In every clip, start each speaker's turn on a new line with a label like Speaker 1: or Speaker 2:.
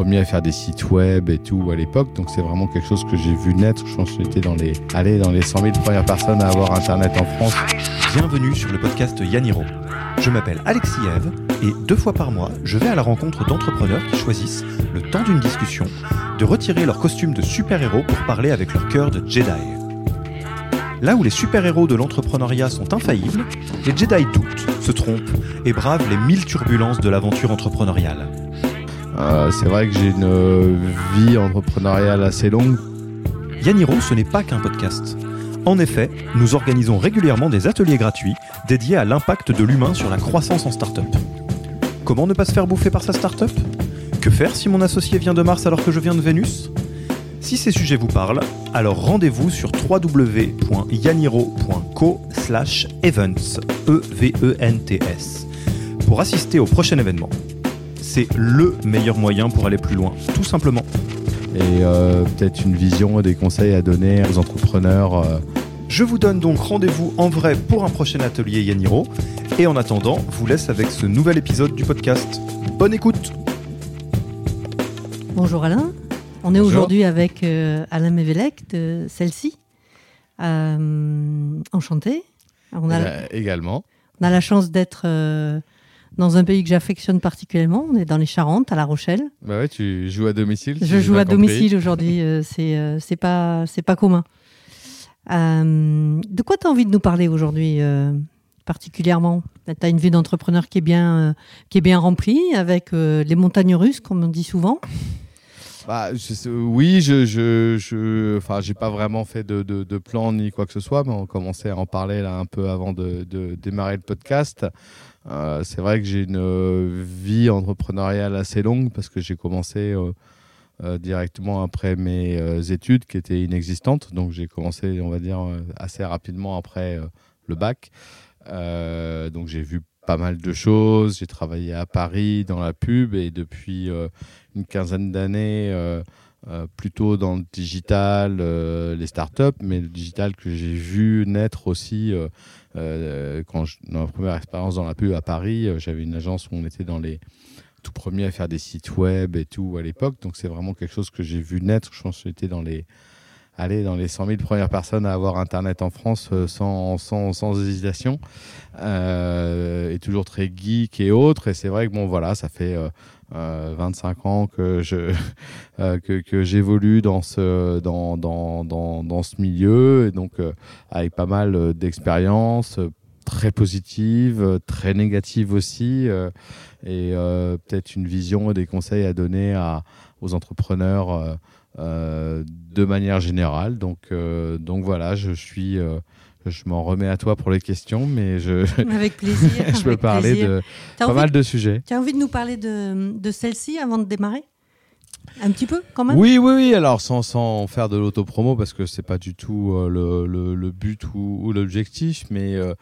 Speaker 1: premier à faire des sites web et tout à l'époque. Donc c'est vraiment quelque chose que j'ai vu naître. Je pense que j'étais dans les, allez, dans les 100 000 premières personnes à avoir Internet en France.
Speaker 2: Bienvenue sur le podcast Yaniro. Je m'appelle Alexis Eve et deux fois par mois, je vais à la rencontre d'entrepreneurs qui choisissent, le temps d'une discussion, de retirer leur costume de super-héros pour parler avec leur cœur de Jedi. Là où les super-héros de l'entrepreneuriat sont infaillibles, les Jedi doutent, se trompent et bravent les mille turbulences de l'aventure entrepreneuriale.
Speaker 1: Euh, c'est vrai que j'ai une euh, vie entrepreneuriale assez longue.
Speaker 2: Yaniro, ce n'est pas qu'un podcast. En effet, nous organisons régulièrement des ateliers gratuits dédiés à l'impact de l'humain sur la croissance en start-up. Comment ne pas se faire bouffer par sa start-up? Que faire si mon associé vient de Mars alors que je viens de Vénus? Si ces sujets vous parlent, alors rendez-vous sur www.yaniro.co events e v -E -N -T -S, pour assister au prochain événement. C'est le meilleur moyen pour aller plus loin, tout simplement.
Speaker 1: Et euh, peut-être une vision et des conseils à donner aux entrepreneurs. Euh.
Speaker 2: Je vous donne donc rendez-vous en vrai pour un prochain atelier Yaniro. Et en attendant, vous laisse avec ce nouvel épisode du podcast. Bonne écoute
Speaker 3: Bonjour Alain. On est aujourd'hui avec euh, Alain Mévélec de celle-ci. Euh, enchanté.
Speaker 1: On a, également.
Speaker 3: On a la chance d'être euh, dans un pays que j'affectionne particulièrement. On est dans les Charentes, à La Rochelle.
Speaker 1: Bah ouais, tu joues à domicile.
Speaker 3: Je joue à domicile aujourd'hui. c'est c'est pas c'est pas commun. de quoi tu as envie de nous parler aujourd'hui particulièrement? Tu as une vie d'entrepreneur qui est bien qui est bien remplie avec les montagnes russes, comme on dit souvent.
Speaker 1: Bah, oui, je, je, enfin, j'ai pas vraiment fait de, plan ni quoi que ce soit, mais on commençait à en parler là un peu avant de, de démarrer le podcast. Euh, c'est vrai que j'ai une euh, vie entrepreneuriale assez longue parce que j'ai commencé euh, directement après mes études qui étaient inexistantes. Donc j'ai commencé, on va dire, assez rapidement après le bac. donc j'ai vu pas mal de choses. J'ai travaillé à Paris dans la pub et depuis une quinzaine d'années euh, euh, plutôt dans le digital, euh, les startups, mais le digital que j'ai vu naître aussi dans ma première expérience dans la pub à Paris, j'avais une agence où on était dans les tout premiers à faire des sites web et tout à l'époque. Donc c'est vraiment quelque chose que j'ai vu naître. Je pense que j'étais dans les aller dans les 100 000 premières personnes à avoir Internet en France sans, sans, sans hésitation. et toujours très geek et autres. Et c'est vrai que bon, voilà, ça fait 25 euh, ans que je euh, que, que j'évolue dans ce dans, dans, dans, dans, ce milieu et donc euh, avec pas mal d'expériences très positives, très négatives aussi et peut-être une vision et des conseils à donner à, aux entrepreneurs de manière générale. Donc, donc voilà, je suis, je m'en remets à toi pour les questions, mais je,
Speaker 3: avec plaisir.
Speaker 1: je peux parler de pas mal de sujets.
Speaker 3: Tu as envie de nous parler de, de celle-ci avant de démarrer? Un petit peu quand même?
Speaker 1: Oui, oui, oui. Alors sans, sans faire de l'autopromo parce que c'est pas du tout euh, le, le, but ou, l'objectif, mais euh,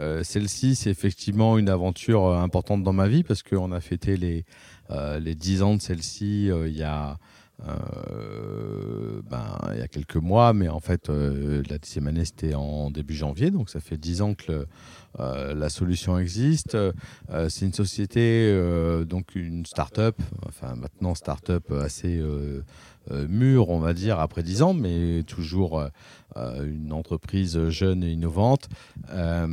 Speaker 1: euh, celle-ci c'est effectivement une aventure importante dans ma vie parce qu'on a fêté les, les 10 ans de celle-ci il y a euh, ben, il y a quelques mois, mais en fait, euh, la dixième année, c'était en début janvier, donc ça fait dix ans que euh, la solution existe. c'est une société, donc une start-up, enfin maintenant start-up assez mûre, on va dire, après dix ans, mais toujours une entreprise jeune et innovante, euh,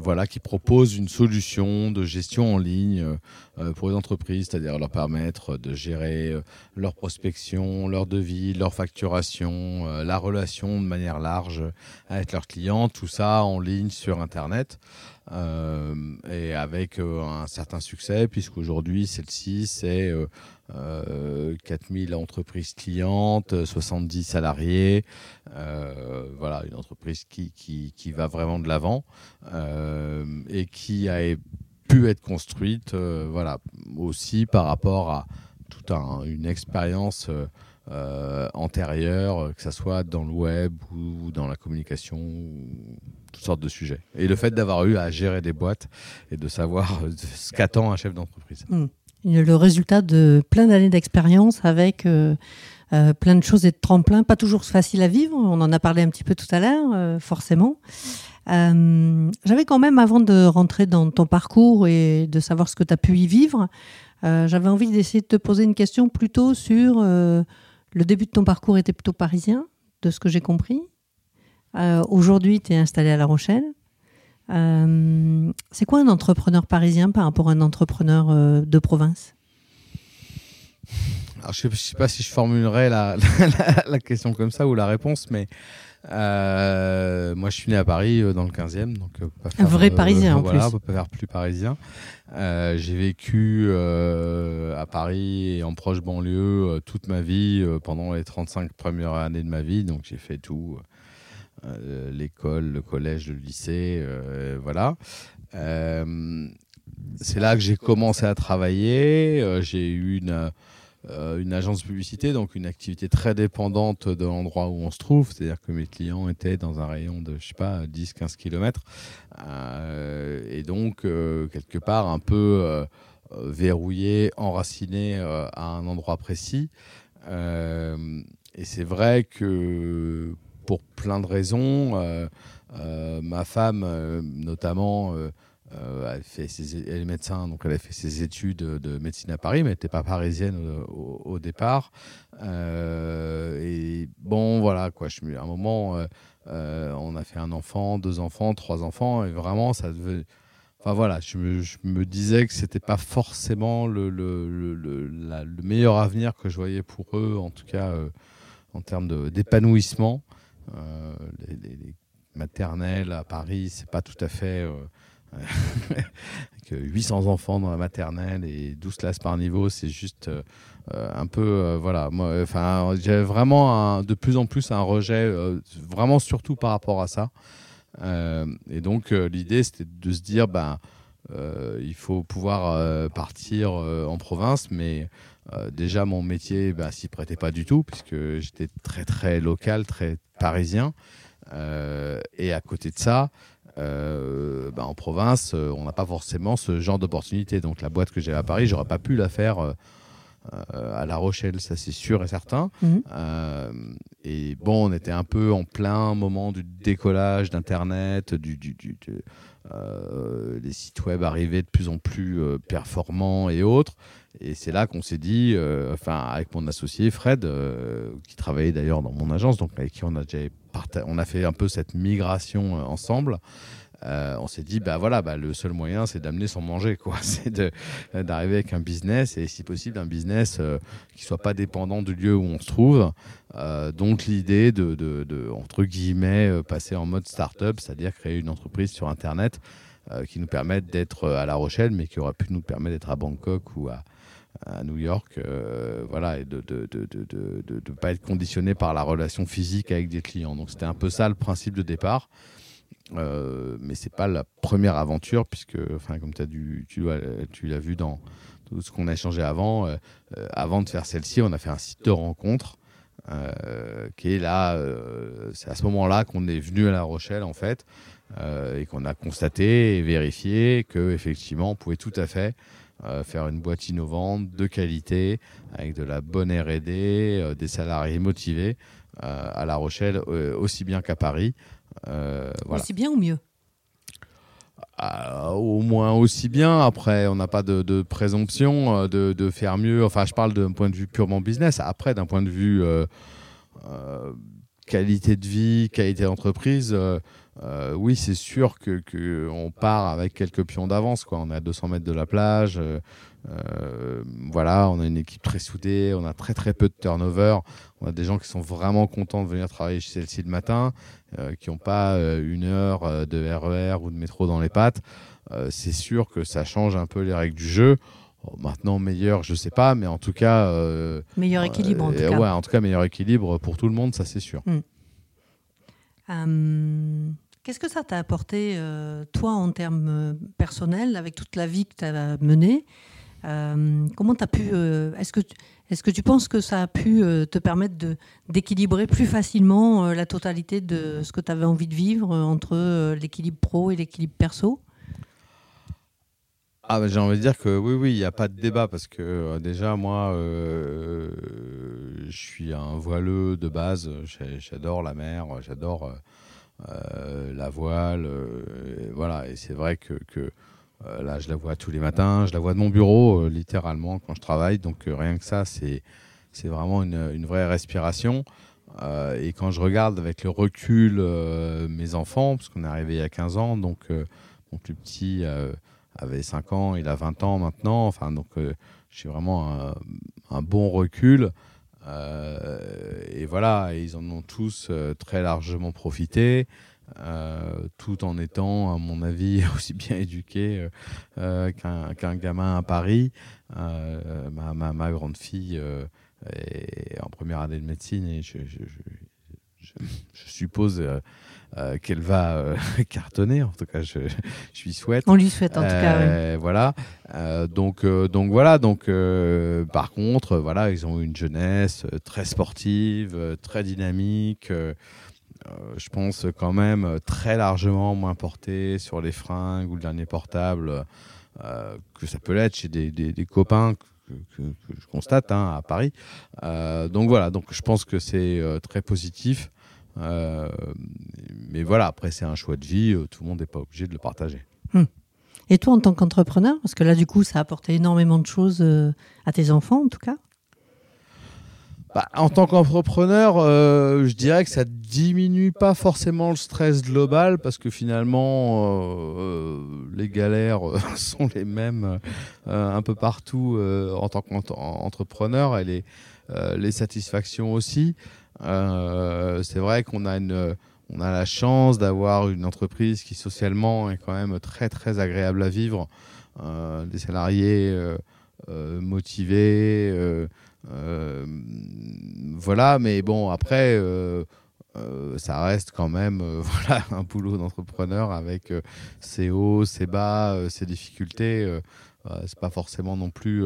Speaker 1: voilà, qui propose une solution de gestion en ligne euh, pour les entreprises, c'est-à-dire leur permettre de gérer leur prospection, leur devis, leur facturation, la relation de manière large avec leurs clients, tout ça en ligne sur Internet. Et avec un certain succès, puisqu'aujourd'hui, celle-ci, c'est 4000 entreprises clientes, 70 salariés, euh, voilà, une entreprise qui, qui, qui, va vraiment de l'avant euh, et qui a pu être construite euh, voilà, aussi par rapport à toute une expérience antérieure, que ce soit dans le web ou dans la communication, toutes sortes de sujets. Et le fait d'avoir eu à gérer des boîtes et de savoir ce qu'attend un chef d'entreprise.
Speaker 3: Mmh. Le résultat de plein d'années d'expérience avec euh, plein de choses et de tremplins, pas toujours facile à vivre. On en a parlé un petit peu tout à l'heure, euh, forcément. Euh, J'avais quand même, avant de rentrer dans ton parcours et de savoir ce que tu as pu y vivre, euh, j'avais envie d'essayer de te poser une question plutôt sur euh, le début de ton parcours était plutôt parisien, de ce que j'ai compris. Euh, Aujourd'hui, tu es installé à La Rochelle. Euh, C'est quoi un entrepreneur parisien par rapport à un entrepreneur euh, de province?
Speaker 1: Alors, je ne sais, sais pas si je formulerai la, la, la question comme ça ou la réponse, mais euh, moi, je suis né à Paris, euh, dans le 15e. Donc, euh, pas
Speaker 3: Un vrai Parisien, en
Speaker 1: voilà,
Speaker 3: plus.
Speaker 1: on peut pas faire plus parisien. J'ai vécu à Paris et en proche banlieue toute ma vie, pendant les 35 premières années de ma vie. Donc, j'ai fait tout. Euh, l'école, le collège, le lycée, euh, voilà. Euh, c'est là que j'ai commencé à travailler. J'ai eu une, agence de publicité, donc une activité très dépendante de l'endroit où on se trouve. C'est-à-dire que mes clients étaient dans un rayon de, je sais pas, 10-15 km. et donc, quelque part, un peu verrouillé, enraciné à un endroit précis. Et c'est vrai que pour plein de raisons, euh, euh, ma femme, euh, notamment, elle, est médecin, donc elle a fait ses études de médecine à Paris, mais elle n'était pas parisienne au, départ. Et bon, voilà, quoi. À un moment, on a fait un enfant, deux enfants, trois enfants, et vraiment, ça devait. Enfin voilà, je me, disais que c'était pas forcément le, meilleur avenir que je voyais pour eux, en tout cas en termes d'épanouissement. Euh, les, les- les maternelles à Paris, c'est pas tout à fait. euh, avec 800 enfants dans la maternelle et 12 classes par niveau, c'est juste euh, un peu. euh, voilà, moi, enfin, j'ai vraiment de plus en plus un rejet, vraiment surtout par rapport à ça. Et donc, l'idée, c'était de se dire, ben, il faut pouvoir partir en province, mais déjà, mon métier bah, s'y prêtait pas du tout, puisque j'étais très, très local, très parisien. Euh, et à côté de ça, euh, bah, en province, euh, on n'a pas forcément ce genre d'opportunité. Donc, la boîte que j'avais à Paris, j'aurais pas pu la faire. euh, à La Rochelle, ça c'est sûr et certain.
Speaker 3: Mhm.
Speaker 1: Et bon, on était un peu en plein moment du décollage d'Internet, du, du, du- euh, les sites web arrivaient de plus en plus euh, performants et autres. Et c'est là qu'on s'est dit, euh, enfin avec mon associé Fred, euh, qui travaillait d'ailleurs dans mon agence, donc avec qui on a déjà on a fait un peu cette migration euh, ensemble. Euh, on s'est dit, bah voilà, bah, le seul moyen, c'est d'amener sans manger, quoi. C'est d'arriver avec un business et si possible un business euh, qui soit pas dépendant du lieu où on se trouve. Euh, donc l'idée de, de- de, entre guillemets, euh, passer en mode start-up, c'est-à-dire créer une entreprise sur Internet qui nous permette d'être à La Rochelle, mais qui aurait pu nous permettre d'être à Bangkok ou à, à New York, voilà, et de ne de, de, de- de pas être conditionné par la relation physique avec des clients. Donc c'était un peu ça le principe de départ. Euh, mais c'est pas la première aventure puisque, enfin, comme as tu, l'as vu dans tout ce qu'on a échangé avant, euh, euh, avant de faire celle-ci, on a fait un site de rencontre euh, qui est là. c'est à ce moment-là qu'on est venu à La Rochelle en fait et qu'on a constaté et vérifié que effectivement, on pouvait tout à fait faire une boîte innovante de qualité avec de la bonne R&D, des salariés motivés à La Rochelle aussi bien qu'à Paris. Euh, voilà.
Speaker 3: Aussi bien ou mieux?
Speaker 1: Ah, au moins aussi bien. Après, on n'a pas de, de présomption euh, de, de faire mieux. Enfin, je parle d'un point de vue purement business. Après, d'un point de vue euh, qualité de vie, qualité d'entreprise, euh, oui, c'est sûr que, que on part avec quelques pions d'avance. Quoi. On est à 200 mètres de la plage. euh, euh, voilà, on a une équipe très soudée. On a très très peu de turnover. On a des gens qui sont vraiment contents de venir travailler chez celle-ci le matin, qui n'ont pas une heure de RER ou de métro dans les pattes. C'est sûr que ça change un peu les règles du jeu. Oh, maintenant, meilleur, je sais pas, mais en tout cas. euh,
Speaker 3: Meilleur équilibre en tout cas.
Speaker 1: Ouais, en tout cas, meilleur équilibre pour tout le monde, ça c'est sûr.
Speaker 3: Euh, Qu'est-ce que ça t'a apporté, euh, toi, en termes euh, personnels, avec toute la vie que tu as menée Euh, Comment pu. Est-ce que, tu- est que tu penses que ça a pu te permettre d'équilibrer plus facilement la totalité de ce que tu avais envie de vivre entre l'équilibre pro et l'équilibre perso?
Speaker 1: Ah, bah, j'ai envie de dire que oui, oui, il n'y a pas de débat parce que déjà, moi, je suis un voileux de base. J'adore la mer, j'adore la voile, voilà. Et c'est vrai que, que là, je la vois tous les matins, je la vois de mon bureau, littéralement, quand je travaille. Donc rien que ça, c'est c'est vraiment une, vraie respiration. et quand je regarde avec le recul mes enfants, parce qu'on est arrivé il y a 15 ans, donc mon plus petit avait 5 ans, il a 20 ans maintenant. Enfin, donc, euh, j'ai vraiment un, bon recul. Euh, et voilà, ils en ont tous euh, très largement profité. tout en étant, à mon avis, aussi bien éduqués qu'un gamin à Paris. Ma, ma, grande fille est en première année de médecine et je suppose euh, qu'elle va euh, cartonner. En tout cas, je, je lui souhaite.
Speaker 3: On lui souhaite en tout cas.
Speaker 1: Euh, voilà. donc, donc voilà. Donc, par contre, voilà, ils ont une jeunesse très sportive, très dynamique. je pense quand même très largement moins portée sur les fringues ou le dernier portable que ça peut l'être chez des, des, copains que, je constate hein, à Paris. donc voilà, donc je pense que c'est très positif. Euh, mais voilà, après, c'est un choix de vie. Euh, tout le monde n'est pas obligé de le partager. Hmm.
Speaker 3: Et toi, en tant qu'entrepreneur, parce que là, du coup, ça a apporté énormément de choses euh, à tes enfants, en tout cas
Speaker 1: bah, en tant qu'entrepreneur, je dirais que ça diminue pas forcément le stress global parce que finalement, les galères sont les mêmes un peu partout en tant qu'entrepreneur et les, les satisfactions aussi. Euh, c'est vrai qu'on a une on a la chance d'avoir une entreprise qui socialement est quand même très très agréable à vivre, euh, des salariés euh, motivés, voilà. Mais bon après, ça reste quand même voilà un boulot d'entrepreneur avec ses hauts, ses bas, ses difficultés. c'est pas forcément non plus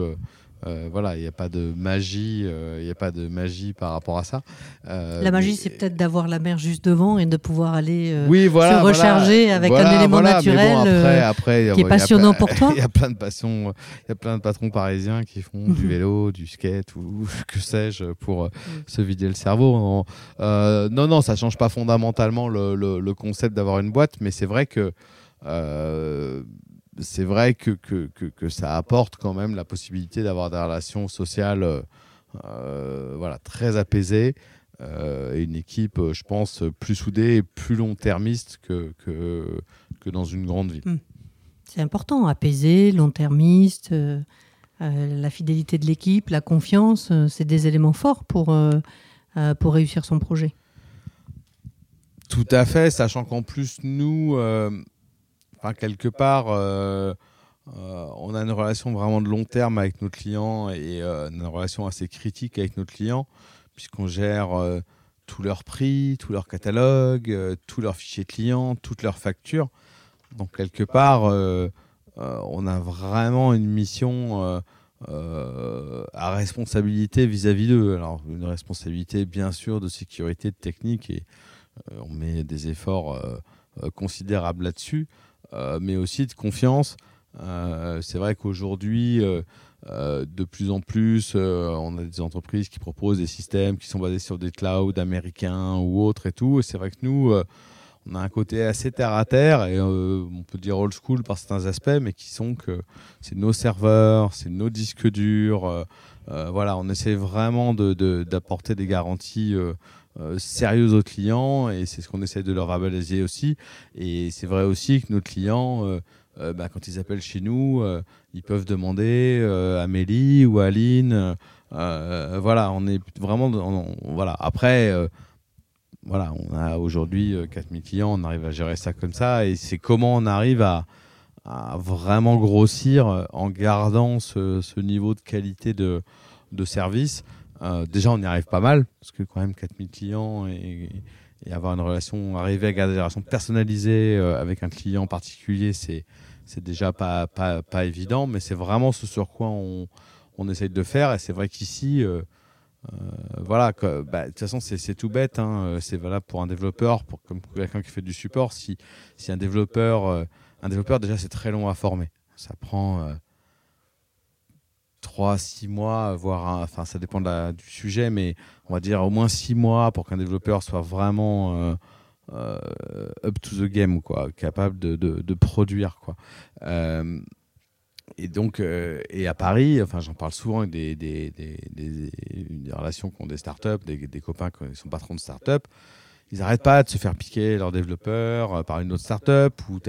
Speaker 1: euh, voilà, il n'y a pas de magie, euh, il n'y a pas de magie par rapport à ça.
Speaker 3: Euh, la magie, c'est peut-être d'avoir la mer juste devant et de pouvoir aller se recharger avec un élément naturel qui est passionnant pour toi.
Speaker 1: Il y a plein de passions, il y a plein de patrons parisiens qui font du vélo, du skate ou que sais-je pour se vider le cerveau. non, non, ça change pas fondamentalement le, le concept d'avoir une boîte, mais c'est vrai que c'est vrai que, que, que, ça apporte quand même la possibilité d'avoir des relations sociales euh, euh, voilà, très apaisées euh, et une équipe, je pense, plus soudée et plus long-termiste que, que, que, dans une grande ville. Hmm.
Speaker 3: C'est important, apaisé, long-termiste, la fidélité de l'équipe, la confiance, c'est des éléments forts pour, pour réussir son projet.
Speaker 1: Tout à fait, sachant qu'en plus, nous, quelque part, euh, euh, on a une relation vraiment de long terme avec nos clients et euh, une relation assez critique avec nos clients, puisqu'on gère tous leurs prix, tous leurs catalogues, tous leurs fichiers clients, toutes leurs factures. Donc, quelque part, on a vraiment une mission à responsabilité vis-à-vis d'eux. Alors, une responsabilité, bien sûr, de sécurité, de technique, et on met des efforts considérables là-dessus. Euh, mais aussi de confiance. Euh, c'est vrai qu'aujourd'hui, euh, de plus en plus, on a des entreprises qui proposent des systèmes qui sont basés sur des clouds américains ou autres et tout. Et c'est vrai que nous, on a un côté assez terre à terre et on peut dire old school par certains aspects, mais qui sont que c'est nos serveurs, c'est nos disques durs. voilà, on essaie vraiment d'apporter de, des garanties sérieux aux clients et c'est ce qu'on essaie de leur verbaliser aussi. Et c'est vrai aussi que nos clients, euh, euh, bah, quand ils appellent chez nous, ils peuvent demander Amélie ou Aline. voilà, on est vraiment. voilà. Après, voilà, on a aujourd'hui 4000 clients, on arrive à gérer ça comme ça. Et c'est comment on arrive à, vraiment grossir en gardant ce, niveau de qualité de service. Euh, déjà, on y arrive pas mal, parce que quand même 4000 clients et, avoir une relation, arriver à garder une relation personnalisée euh, avec un client particulier, c'est c'est déjà pas, pas, pas, évident, mais c'est vraiment ce sur quoi on, on essaye de faire. Et c'est vrai qu'ici, euh, voilà, bah, de toute façon, c'est tout bête. Hein, c'est valable pour un développeur, pour, comme quelqu'un qui fait du support. Si, si un développeur, un développeur, déjà, c'est très long à former. Ça prend 3, 6 mois, voire, enfin ça dépend du sujet, mais on va dire au moins 6 mois pour qu'un développeur soit vraiment, euh, up to the game, quoi, capable de, de, produire, quoi. et donc, et à Paris, enfin, j'en parle souvent avec des, des, des, des, relations qui ont des startups, des, des copains qui sont patrons de startups ils n'arrêtent pas de se faire piquer leurs développeurs euh, par une autre startup ou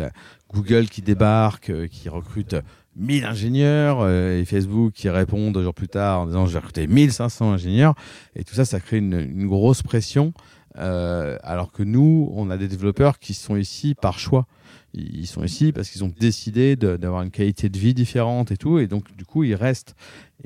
Speaker 1: Google qui débarque, euh, qui recrute 1000 ingénieurs euh, et Facebook qui répond deux jours plus tard en disant je vais recruter 1500 ingénieurs. Et tout ça ça crée une, grosse pression alors que nous on a des développeurs qui sont ici par choix. Ils sont ici parce qu'ils ont décidé d'avoir une qualité de vie différente et tout. Et donc du coup ils restent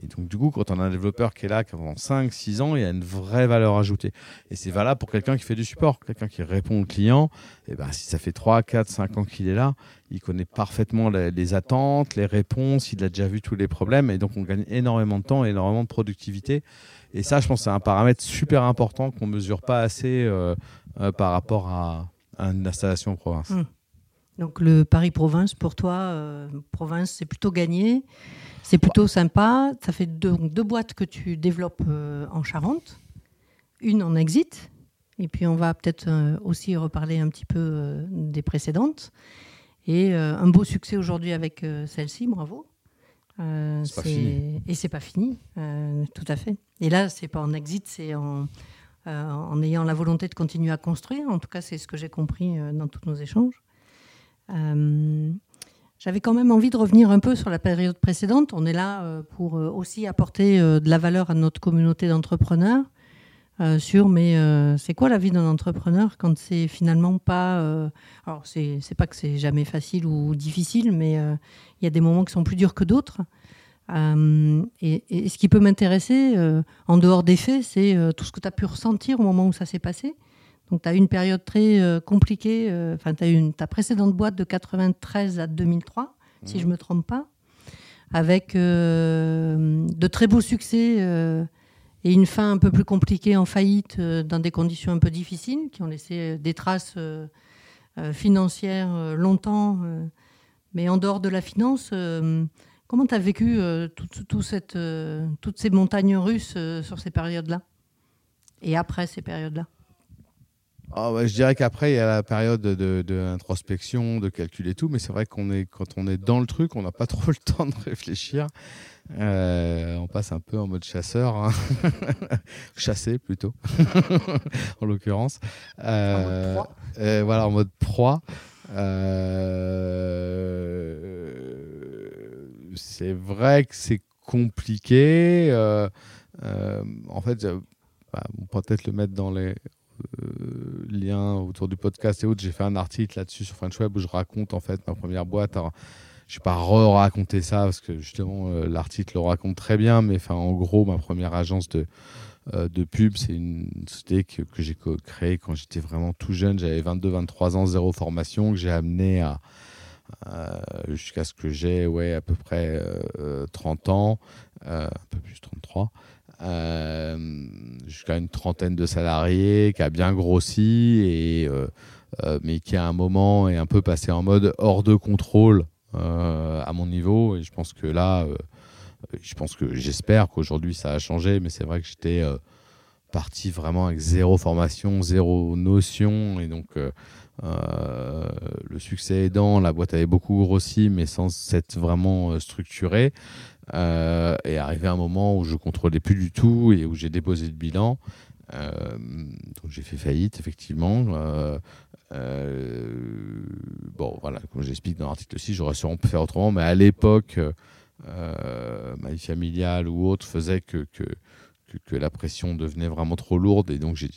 Speaker 1: et donc, du coup, quand on a un développeur qui est là pendant 5, 6 ans, il y a une vraie valeur ajoutée. Et c'est valable pour quelqu'un qui fait du support, quelqu'un qui répond aux clients. Et ben, si ça fait 3, 4, 5 ans qu'il est là, il connaît parfaitement les, attentes, les réponses, il a déjà vu tous les problèmes. Et donc, on gagne énormément de temps, énormément de productivité. Et ça, je pense c'est un paramètre super important qu'on mesure pas assez euh, euh, par rapport à, une installation en province. Mmh.
Speaker 3: Donc, le Paris-Province, pour toi, euh, province, c'est plutôt gagné. C'est plutôt sympa. Ça fait deux, deux boîtes que tu développes euh, en Charente, une en exit, et puis on va peut-être euh, aussi reparler un petit peu des précédentes. Et un beau succès aujourd'hui avec celle-ci, bravo.
Speaker 1: c'est pas fini.
Speaker 3: Et c'est pas fini, tout à fait. Et là, c'est pas en exit, c'est en, en ayant la volonté de continuer à construire. En tout cas, c'est ce que j'ai compris dans tous nos échanges. J'avais quand même envie de revenir un peu sur la période précédente. On est là euh, pour euh, aussi apporter euh, de la valeur à notre communauté d'entrepreneurs. sur mais c'est quoi la vie d'un entrepreneur quand c'est finalement pas alors c'est pas que c'est jamais facile ou difficile mais il y a des moments qui sont plus durs que d'autres et, ce qui peut m'intéresser en dehors des faits c'est tout ce que tu as pu ressentir au moment où ça s'est passé donc, tu as eu une période très euh, compliquée. Euh, enfin, tu as eu ta précédente boîte de 93 à 2003, si je ne me trompe pas, avec euh, de très beaux succès et une fin un peu plus compliquée en faillite dans des conditions un peu difficiles qui ont laissé des traces financières longtemps. mais en dehors de la finance, comment tu as vécu tout, cette, toutes ces montagnes russes sur ces périodes-là? Et après ces périodes-là?
Speaker 1: Ah je dirais qu'après, il y a la période de, de, calcul et tout, mais c'est vrai qu'on est, quand on est dans le truc, on n'a pas trop le temps de réfléchir. Euh, on passe un peu en mode chasseur, hein. chasser plutôt, en l'occurrence. Euh, euh, voilà, en mode proie. c'est vrai que c'est compliqué. en fait, bah, on peut peut-être le mettre dans les euh, lien autour du podcast et autres, j'ai fait un article là-dessus sur French Web où je raconte en fait ma première boîte. Alors, je vais pas re-raconter ça parce que justement euh, l'article le raconte très bien, mais enfin en gros ma première agence de euh, de pub, c'est une société que, que j'ai créée quand j'étais vraiment tout jeune, j'avais 22-23 ans, zéro formation, que j'ai amené à, jusqu'à ce que j'ai ouais, à peu près 30 ans, un peu plus 33. Euh, jusqu'à une trentaine de salariés, qui a bien grossi, et, euh, euh, mais qui à un moment est un peu passé en mode hors de contrôle à mon niveau. Et je pense que là, je pense que j'espère qu'aujourd'hui ça a changé, mais c'est vrai que j'étais parti vraiment avec zéro formation, zéro notion, et donc le succès aidant, la boîte avait beaucoup grossi, mais sans s'être vraiment structurée. Euh, et arrivé un moment où je contrôlais plus du tout et où j'ai déposé le bilan. Euh, donc j'ai fait faillite, effectivement. Euh, bon, voilà, comme j'explique dans l'article aussi, j'aurais sûrement pu faire autrement, mais à l'époque, ma vie familiale ou autre faisait que, que, que, la pression devenait vraiment trop lourde et donc j'ai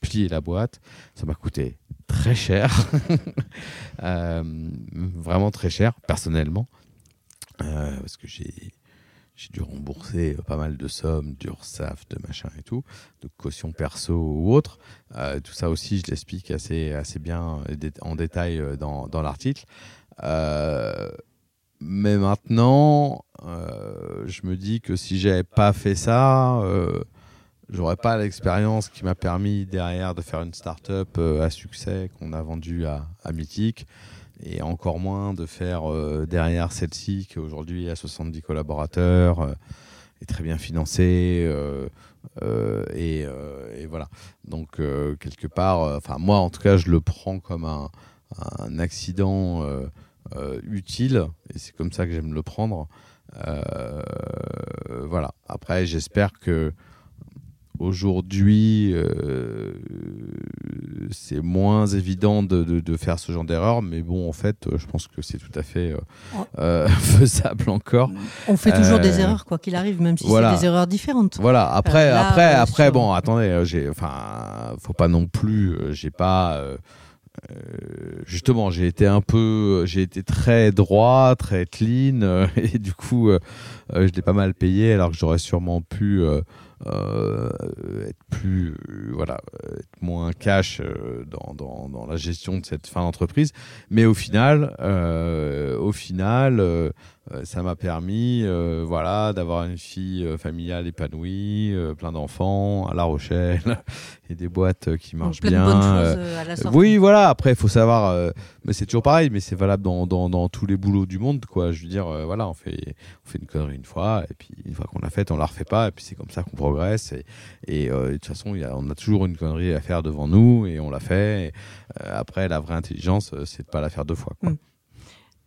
Speaker 1: plié la boîte. Ça m'a coûté très cher, vraiment très cher, personnellement, parce que j'ai j'ai dû rembourser euh, pas mal de sommes, d'URSAF, de machin et tout, de caution perso ou autre. Euh, tout ça aussi, je l'explique assez, assez bien euh, en détail dans, dans l'article. mais maintenant, je me dis que si j'avais pas fait ça, j'aurais pas l'expérience qui m'a permis derrière de faire une start-up à succès qu'on a vendue à, à Mythique et encore moins de faire euh, derrière celle-ci qui aujourd'hui a 70 collaborateurs euh, est très bien financé. Et, et, voilà. Donc, quelque part, enfin, moi, en tout cas, je le prends comme un accident utile. Et c'est comme ça que j'aime le prendre. voilà. Après, j'espère que Aujourd'hui, euh, c'est moins évident de, faire ce genre d'erreur, mais bon, en fait, je pense que c'est tout à fait euh, euh, faisable encore.
Speaker 3: On fait toujours des erreurs, quoi qu'il arrive, même si c'est des erreurs différentes.
Speaker 1: Voilà. Après, après, après, bon, attendez, j'ai, enfin, faut pas non plus, j'ai pas. justement, j'ai été un peu, j'ai été très droit, très clean, et du coup, je l'ai pas mal payé, alors que j'aurais sûrement pu être plus, euh, voilà, être moins cash euh, dans, dans, dans, la gestion de cette fin d'entreprise. Mais au final, au final, euh, ça m'a permis euh, voilà, d'avoir une fille euh, familiale épanouie, plein d'enfants à La Rochelle et des boîtes qui marchent bien.
Speaker 3: à la
Speaker 1: oui, voilà. Après, il faut savoir, mais c'est toujours pareil, mais c'est valable dans, dans, dans, tous les boulots du monde. Quoi. Je veux dire, voilà, on fait, on fait une connerie une fois, et puis une fois qu'on l'a faite, on la refait pas, et puis c'est comme ça qu'on progresse. Et, et de toute façon, y a, on a toujours une connerie à faire devant nous, et on l'a fait. après, la vraie intelligence, c'est de pas la faire deux fois. Quoi. Mm.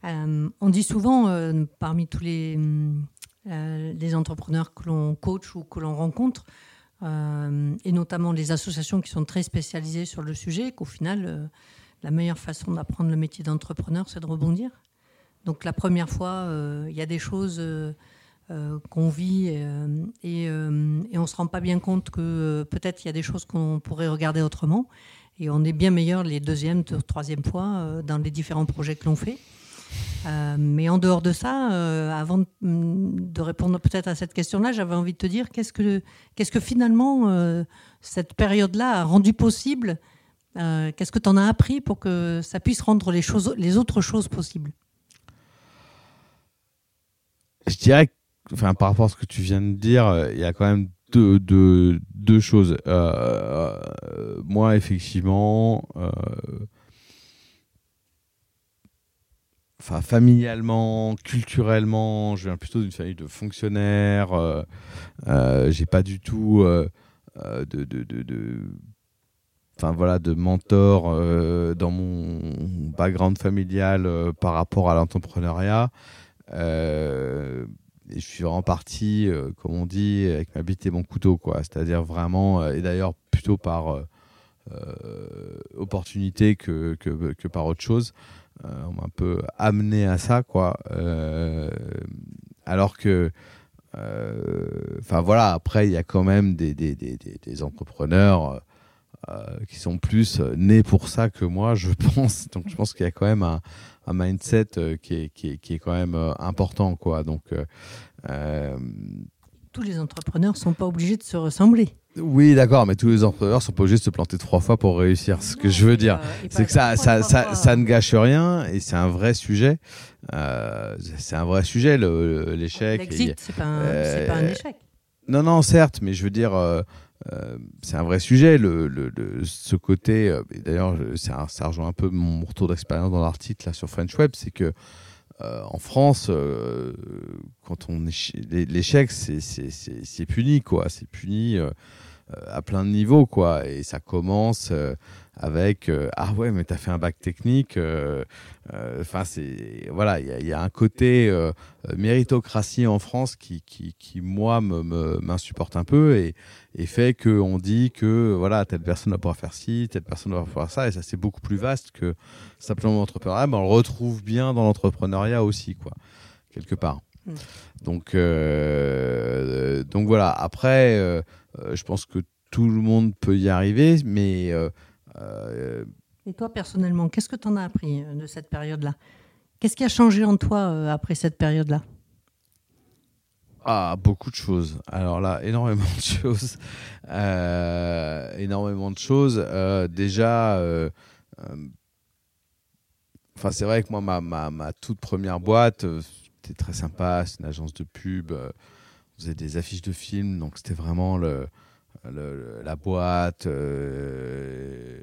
Speaker 3: Euh, on dit souvent, euh, parmi tous les, euh, les, entrepreneurs que l'on coach ou que l'on rencontre, et notamment les associations qui sont très spécialisées sur le sujet, qu'au final, la meilleure façon d'apprendre le métier d'entrepreneur, c'est de rebondir. Donc la première fois, il y a des choses qu'on vit et, on ne se rend pas bien compte que peut-être il y a des choses qu'on pourrait regarder autrement. Et on est bien meilleur les deuxième, troisième fois dans les différents projets que l'on fait. Euh, mais en dehors de ça, euh, avant de, répondre peut-être à cette question-là, j'avais envie de te dire qu'est-ce que, qu'est-ce que finalement euh, cette période-là a rendu possible Qu'est-ce que tu en as appris pour que ça puisse rendre les, choses, les autres choses possibles?
Speaker 1: Je dirais, enfin, par rapport à ce que tu viens de dire, il y a quand même deux, deux, deux choses. moi, effectivement, enfin familialement, culturellement, je viens plutôt d'une famille de fonctionnaires. Euh, euh j'ai pas du tout euh, de, enfin voilà, de mentor dans mon background familial par rapport à l'entrepreneuriat. je suis vraiment parti, comme on dit, avec ma bite et mon couteau, quoi. C'est-à-dire vraiment, et d'ailleurs plutôt par opportunité que, par autre chose. Euh, on m'a un peu amené à ça, quoi. Euh, alors que, euh, enfin voilà, après, il y a quand même des, des, des, des entrepreneurs qui sont plus nés pour ça que moi, je pense. Donc, je pense qu'il y a quand même un, un mindset qui, est, qui, est, qui, est, quand même important, quoi. Donc,
Speaker 3: tous les entrepreneurs sont pas obligés de se ressembler.
Speaker 1: Oui, d'accord, mais tous les entrepreneurs sont pas obligés de se planter trois fois pour réussir. Ce que je veux dire, euh, c'est que ça, ça, ça, ça, ne gâche rien et c'est un vrai sujet. Euh, c'est un vrai sujet, l'échec.
Speaker 3: L'exit, c'est pas, euh, pas, un échec.
Speaker 1: Non, non, certes, mais je veux dire, euh, c'est un vrai sujet. Le, le, ce côté, d'ailleurs, ça, ça rejoint un peu mon retour d'expérience dans l'article sur French Web, c'est que en France, quand on l'échec, c'est puni, quoi. C'est puni à plein de niveaux, quoi. Et ça commence euh, avec euh, ah ouais, mais t'as fait un bac technique. Euh, c'est voilà, il y, a un côté méritocratie en France qui, qui, qui moi, m'insupporte un peu et, et fait qu'on dit que voilà, telle personne va pouvoir faire ci, telle personne va pouvoir faire ça, et ça c'est beaucoup plus vaste que simplement l'entrepreneuriat. Mais on le retrouve bien dans l'entrepreneuriat aussi, quoi, quelque part. Hmm. Donc, donc voilà. Après, euh, je pense que tout le monde peut y arriver, mais... Euh,
Speaker 3: euh, Et toi, personnellement, qu'est-ce que tu en as appris de cette période-là? Qu'est-ce qui a changé en toi après cette période-là?
Speaker 1: Ah, beaucoup de choses. Alors là, énormément de choses. énormément de choses. déjà, enfin, c'est vrai que moi, ma, ma, ma toute première boîte, c'était très sympa. C'est une agence de pub on faisait des affiches de films, donc c'était vraiment le, la boîte euh,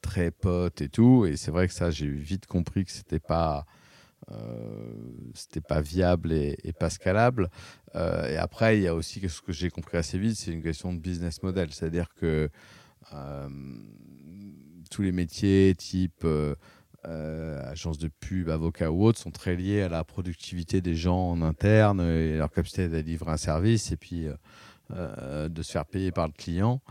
Speaker 1: très pote et tout. Et c'est vrai que ça, j'ai vite compris que c'était pas c'était pas viable et, pas scalable. et après, il y a aussi ce que j'ai compris assez vite, c'est une question de business model, c'est-à-dire que tous les métiers type agence de pub, avocat ou autre sont très liés à la productivité des gens en interne et leur capacité de livrer un service et puis de se faire payer par le client.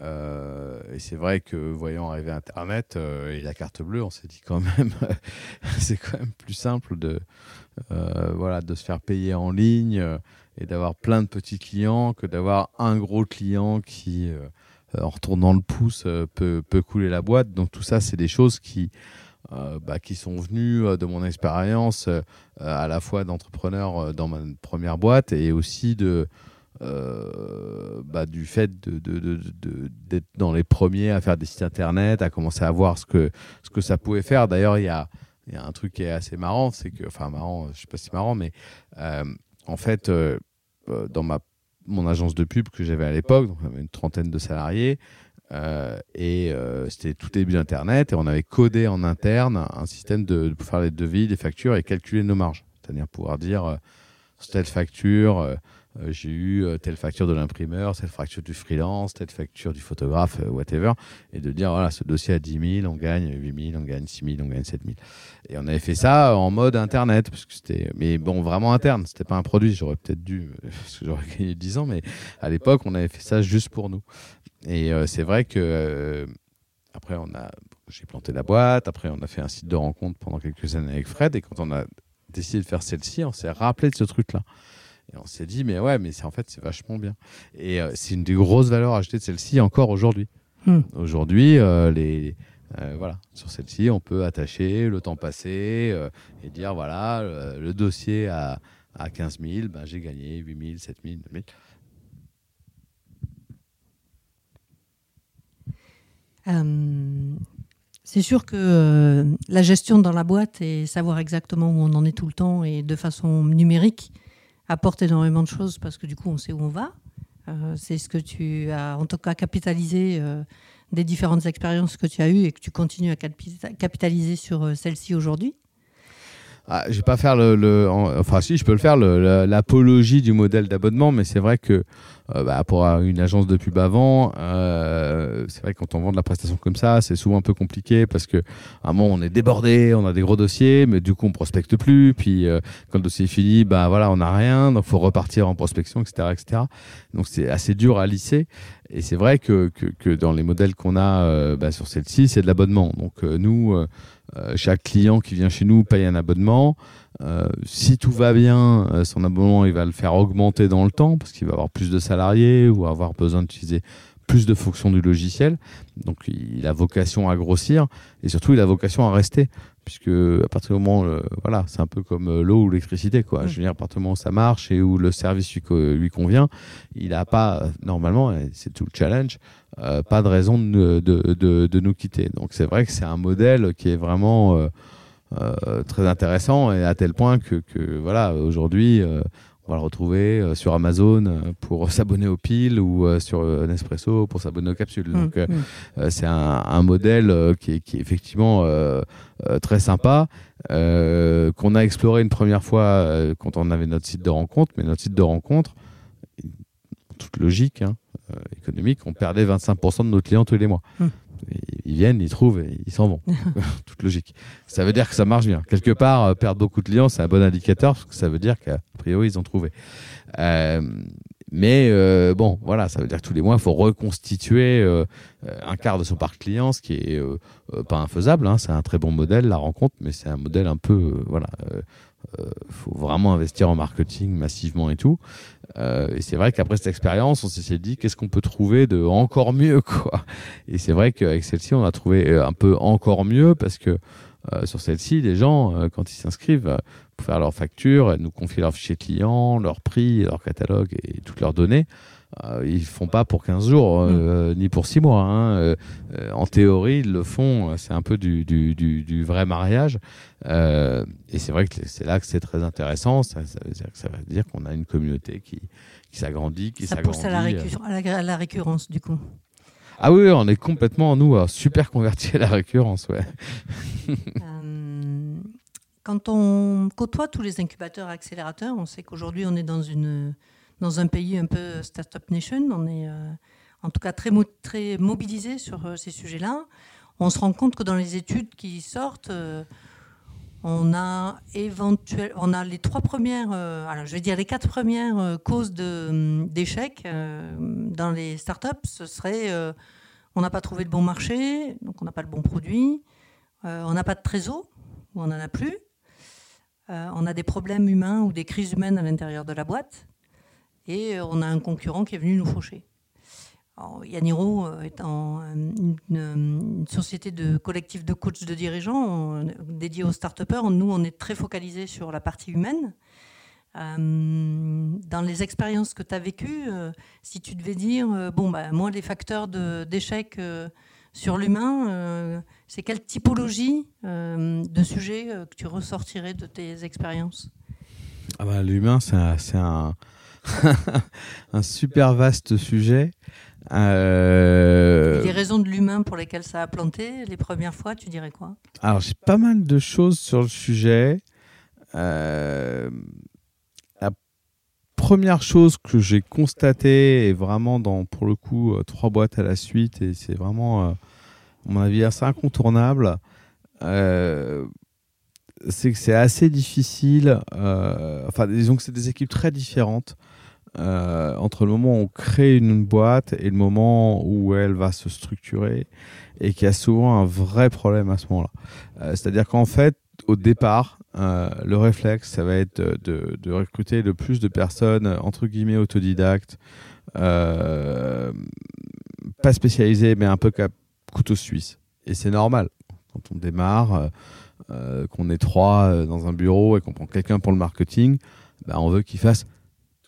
Speaker 1: Euh, et c'est vrai que voyant arriver Internet euh, et la carte bleue, on s'est dit quand même, c'est quand même plus simple de, euh, voilà, de se faire payer en ligne et d'avoir plein de petits clients que d'avoir un gros client qui, en retournant le pouce, peut, peut, couler la boîte. Donc tout ça, c'est des choses qui, bah, qui sont venues de mon expérience à la fois d'entrepreneur dans ma première boîte et aussi euh, bah, du fait d'être dans les premiers à faire des sites internet, à commencer à voir ce que, ce que ça pouvait faire. D'ailleurs, il y a, y a, un truc qui est assez marrant, c'est que, enfin marrant, je sais pas si marrant, mais euh, en fait, euh, dans ma, mon agence de pub que j'avais à l'époque, donc on avait une trentaine de salariés, et c'était tout début d'Internet, et on avait codé en interne un système de, pour faire les devis, les factures et calculer nos marges. C'est-à-dire pouvoir dire, telle facture, euh, j'ai eu euh, telle facture de l'imprimeur, telle facture du freelance, telle facture du photographe, euh, whatever, et de dire voilà, ce dossier à 10 000, on gagne 8 000, on gagne 6 000, on gagne 7 000. Et on avait fait ça en mode internet, parce que c'était, mais bon, vraiment interne, c'était pas un produit, j'aurais peut-être dû, parce que j'aurais gagné 10 ans, mais à l'époque, on avait fait ça juste pour nous. Et c'est vrai que après, on a, j'ai planté la boîte, après, on a fait un site de rencontre pendant quelques années avec Fred, et quand on a décidé de faire celle-ci, on s'est rappelé de ce truc-là. Et on s'est dit, mais ouais, mais c'est en fait, c'est vachement bien. Et euh, c'est une des grosses valeurs ajoutées de celle-ci encore aujourd'hui. Hmm. Aujourd'hui, euh, les, euh, voilà, sur celle-ci, on peut attacher le temps passé et dire, voilà, le, dossier à, à 15 000, ben, j'ai gagné 8 000, 7 000, 9 000.
Speaker 3: C'est sûr que la gestion dans la boîte et savoir exactement où on en est tout le temps et de façon numérique, apporte énormément de choses parce que du coup, on sait où on va. Euh, c'est ce que tu as, en tout cas, capitalisé euh, des différentes expériences que tu as eues et que tu continues à capitaliser sur euh, celle-ci aujourd'hui.
Speaker 1: Ah, je vais pas faire le, enfin si je peux le faire l'apologie du modèle d'abonnement, mais c'est vrai que euh, bah, pour une agence de pub avant, euh, c'est vrai que quand on vend de la prestation comme ça, c'est souvent un peu compliqué parce que à un moment on est débordé, on a des gros dossiers, mais du coup on prospecte plus. Puis euh, quand le dossier est fini, bah voilà, on n'a rien, donc faut repartir en prospection, etc., etc. Donc c'est assez dur à lisser. Et c'est vrai que, que, que, dans les modèles qu'on a bah, sur celle-ci, c'est de l'abonnement. Donc nous, chaque client qui vient chez nous paye un abonnement. Euh, si tout va bien, euh, son abonnement, il va le faire augmenter dans le temps parce qu'il va avoir plus de salariés ou avoir besoin d'utiliser plus de fonctions du logiciel. Donc, il a vocation à grossir et surtout, il a vocation à rester puisque à partir du moment, euh, voilà, c'est un peu comme l'eau ou l'électricité, quoi. Je veux dire, à partir du moment où ça marche et où le service lui, convient, il n'a pas, normalement, c'est tout le challenge, pas de raison de, de, de, nous quitter. Donc, c'est vrai que c'est un modèle qui est vraiment euh, très intéressant et à tel point que, que voilà, aujourd'hui, euh, on va le retrouver euh, sur Amazon pour s'abonner aux piles ou sur Nespresso pour s'abonner aux capsules. Mmh, Donc, mmh. c'est un, un, modèle qui est, qui est effectivement très sympa, qu'on a exploré une première fois quand on avait notre site de rencontre. Mais notre site de rencontre, toute logique hein, économique, on perdait 25% de nos clients tous les mois. Mmh ils viennent, ils trouvent et ils s'en vont. Toute logique. Ça veut dire que ça marche bien. Quelque part, euh, perdre beaucoup de clients, c'est un bon indicateur parce que ça veut dire qu'a priori, ils ont trouvé. Euh, mais euh, bon, voilà, ça veut dire que tous les mois, il faut reconstituer un quart de son parc client, ce qui est pas infaisable. Hein. c'est un très bon modèle, la rencontre, mais c'est un modèle un peu, voilà, il faut vraiment investir en marketing massivement et tout. Euh, et c'est vrai qu'après cette expérience, on s'est dit qu'est-ce qu'on peut trouver de encore mieux, quoi? Et c'est vrai qu'avec celle-ci, on a trouvé euh, un peu encore mieux parce que euh, sur celle-ci, les gens, quand ils s'inscrivent pour faire leur facture, nous confier leur fichier client, leur prix, leur catalogue et toutes leurs données, euh, ils font pas pour 15 jours euh, mm. ni pour 6 mois. Hein. Euh, en théorie, ils le font. C'est un peu du, du, du, vrai mariage. et c'est vrai que c'est là que c'est très intéressant. Ça, veut dire, ça veut dire qu'on a une communauté qui, qui s'agrandit, qui
Speaker 3: Ça pousse à la, à la, récurrence, du coup.
Speaker 1: Ah oui, on est complètement, nous, super convertis à la récurrence. Ouais.
Speaker 3: quand on côtoie tous les incubateurs et accélérateurs, on sait qu'aujourd'hui on est dans, une, dans un pays un peu Startup Nation, on est euh, en tout cas très, très mobilisé sur euh, ces sujets-là. On se rend compte que dans les études qui sortent, euh, on a on a les trois premières, alors je vais dire les quatre premières causes d'échec dans les startups, ce serait on n'a pas trouvé le bon marché, donc on n'a pas le bon produit, on n'a pas de trésor, ou on n'en a plus, on a des problèmes humains ou des crises humaines à l'intérieur de la boîte, et euh, on a un concurrent qui est venu nous faucher. Yaniro euh, étant une, société de collectif de coachs de dirigeants dédié aux start-upers, nous on est très focalisé sur la partie humaine. dans les expériences que tu as vécues, si tu devais dire, bon, bah, moi, les facteurs d'échec sur l'humain, euh, c'est quelle typologie euh, de sujet euh, que tu ressortirais de tes expériences?
Speaker 1: Ah bah, L'humain, c'est un, un, super vaste sujet.
Speaker 3: Les raisons de l'humain pour lesquelles ça a planté, les premières fois, tu dirais quoi?
Speaker 1: Alors, j'ai pas mal de choses sur le sujet. la première chose que j'ai constatée, et vraiment dans, pour le coup, trois boîtes à la suite, et c'est vraiment à mon avis, assez incontournable. Euh, c'est que c'est assez difficile. Euh, enfin, disons que c'est des équipes très différentes euh, entre le moment où on crée une boîte et le moment où elle va se structurer et qu'il y a souvent un vrai problème à ce moment-là. C'est-à-dire qu'en fait, au départ, le réflexe, ça va être de, recruter le plus de personnes, entre guillemets, autodidactes, pas spécialisées, mais un peu cap couteau suisse. Et c'est normal. Quand on démarre, euh, euh, qu'on est trois euh, dans un bureau et qu'on prend quelqu'un pour le marketing, bah, on veut qu'il fasse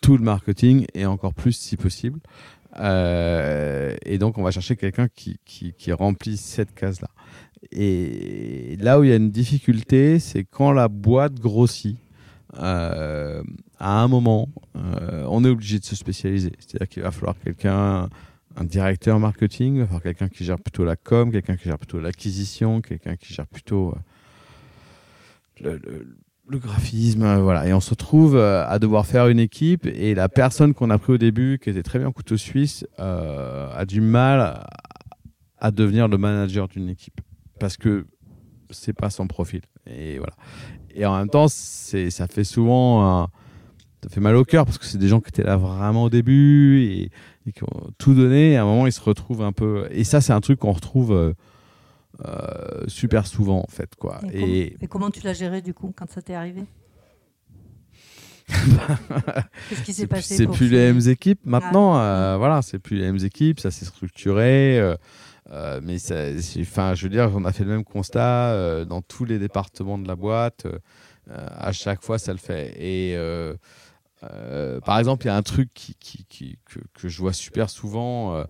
Speaker 1: tout le marketing et encore plus si possible. et donc, on va chercher quelqu'un qui, qui, remplit cette case-là. Et là où il y a une difficulté, c'est quand la boîte grossit. à un moment, on est obligé de se spécialiser. C'est-à-dire qu'il va falloir quelqu'un un directeur marketing, enfin quelqu'un qui gère plutôt la com, quelqu'un qui gère plutôt l'acquisition, quelqu'un qui gère plutôt euh, le, graphisme, euh, voilà. Et on se retrouve euh, à devoir faire une équipe et la personne qu'on a pris au début, qui était très bien couteau suisse, a du mal à devenir le manager d'une équipe parce que c'est pas son profil. Et voilà. Et en même temps, c'est, ça fait souvent ça fait mal au cœur parce que c'est des gens qui étaient là vraiment au début et, qui ont tout donné. Et à un moment, ils se retrouvent un peu. Et ça, c'est un truc qu'on retrouve euh, euh, super souvent, en fait. Quoi.
Speaker 3: Et, comment tu l'as géré, du coup, quand ça t'est arrivé Qu'est-ce qui s'est passé
Speaker 1: C'est plus les mêmes équipes maintenant. Ah. Euh, voilà, c'est plus les mêmes équipes, ça s'est structuré. mais enfin, je veux dire, on a fait le même constat dans tous les départements de la boîte. à chaque fois, ça le fait. Et euh, par exemple, il y a un truc qui, que, je vois super souvent, euh, euh,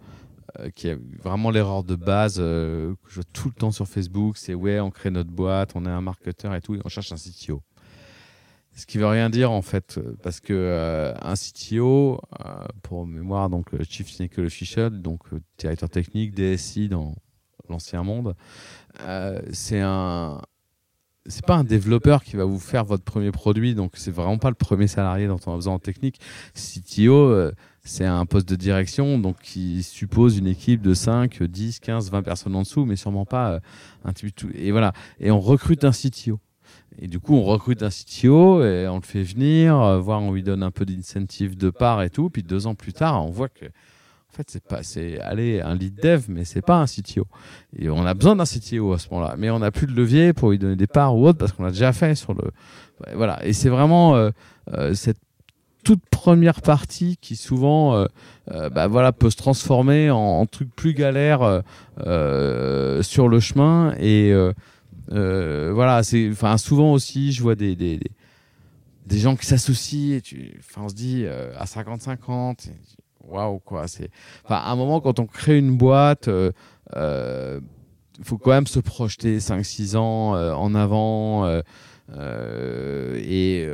Speaker 1: qui est vraiment l'erreur de base que je vois tout le temps sur Facebook, c'est ouais, on crée notre boîte, on est un marketeur et tout, on cherche un CTO. Ce qui veut rien dire en fait, parce que un CTO, pour mémoire, donc Chief Technical Official, donc directeur technique, DSI dans l'ancien monde, c'est un, c'est pas un développeur qui va vous faire votre premier produit, donc c'est vraiment pas le premier salarié dont on a besoin en technique. CTO, euh, c'est un poste de direction, donc qui suppose une équipe de 5, 10, 15, 20 personnes en dessous, mais sûrement pas euh, un type tout. Et voilà. Et on recrute un CTO. Et du coup, on recrute un CTO et on le fait venir, euh, voir, on lui donne un peu d'incentive de part et tout. Puis deux ans plus tard, on voit que fait, c'est pas, c'est aller un lead dev, mais c'est pas un CTO. Et on a besoin d'un CTO à ce moment-là, mais on n'a plus de levier pour lui donner des parts ou autre parce qu'on l'a déjà fait sur le. Voilà. Et c'est vraiment euh, euh, cette toute première partie qui souvent, euh, bah, voilà, peut se transformer en, truc plus galère sur le chemin. Et voilà, c'est, enfin, souvent aussi, je vois des, des, des gens qui s'associent et tu, on se dit à 50-50 waouh quoi. C'est, à un moment quand on crée une boîte, il euh, euh, faut quand même se projeter 5-6 ans euh, en avant. Et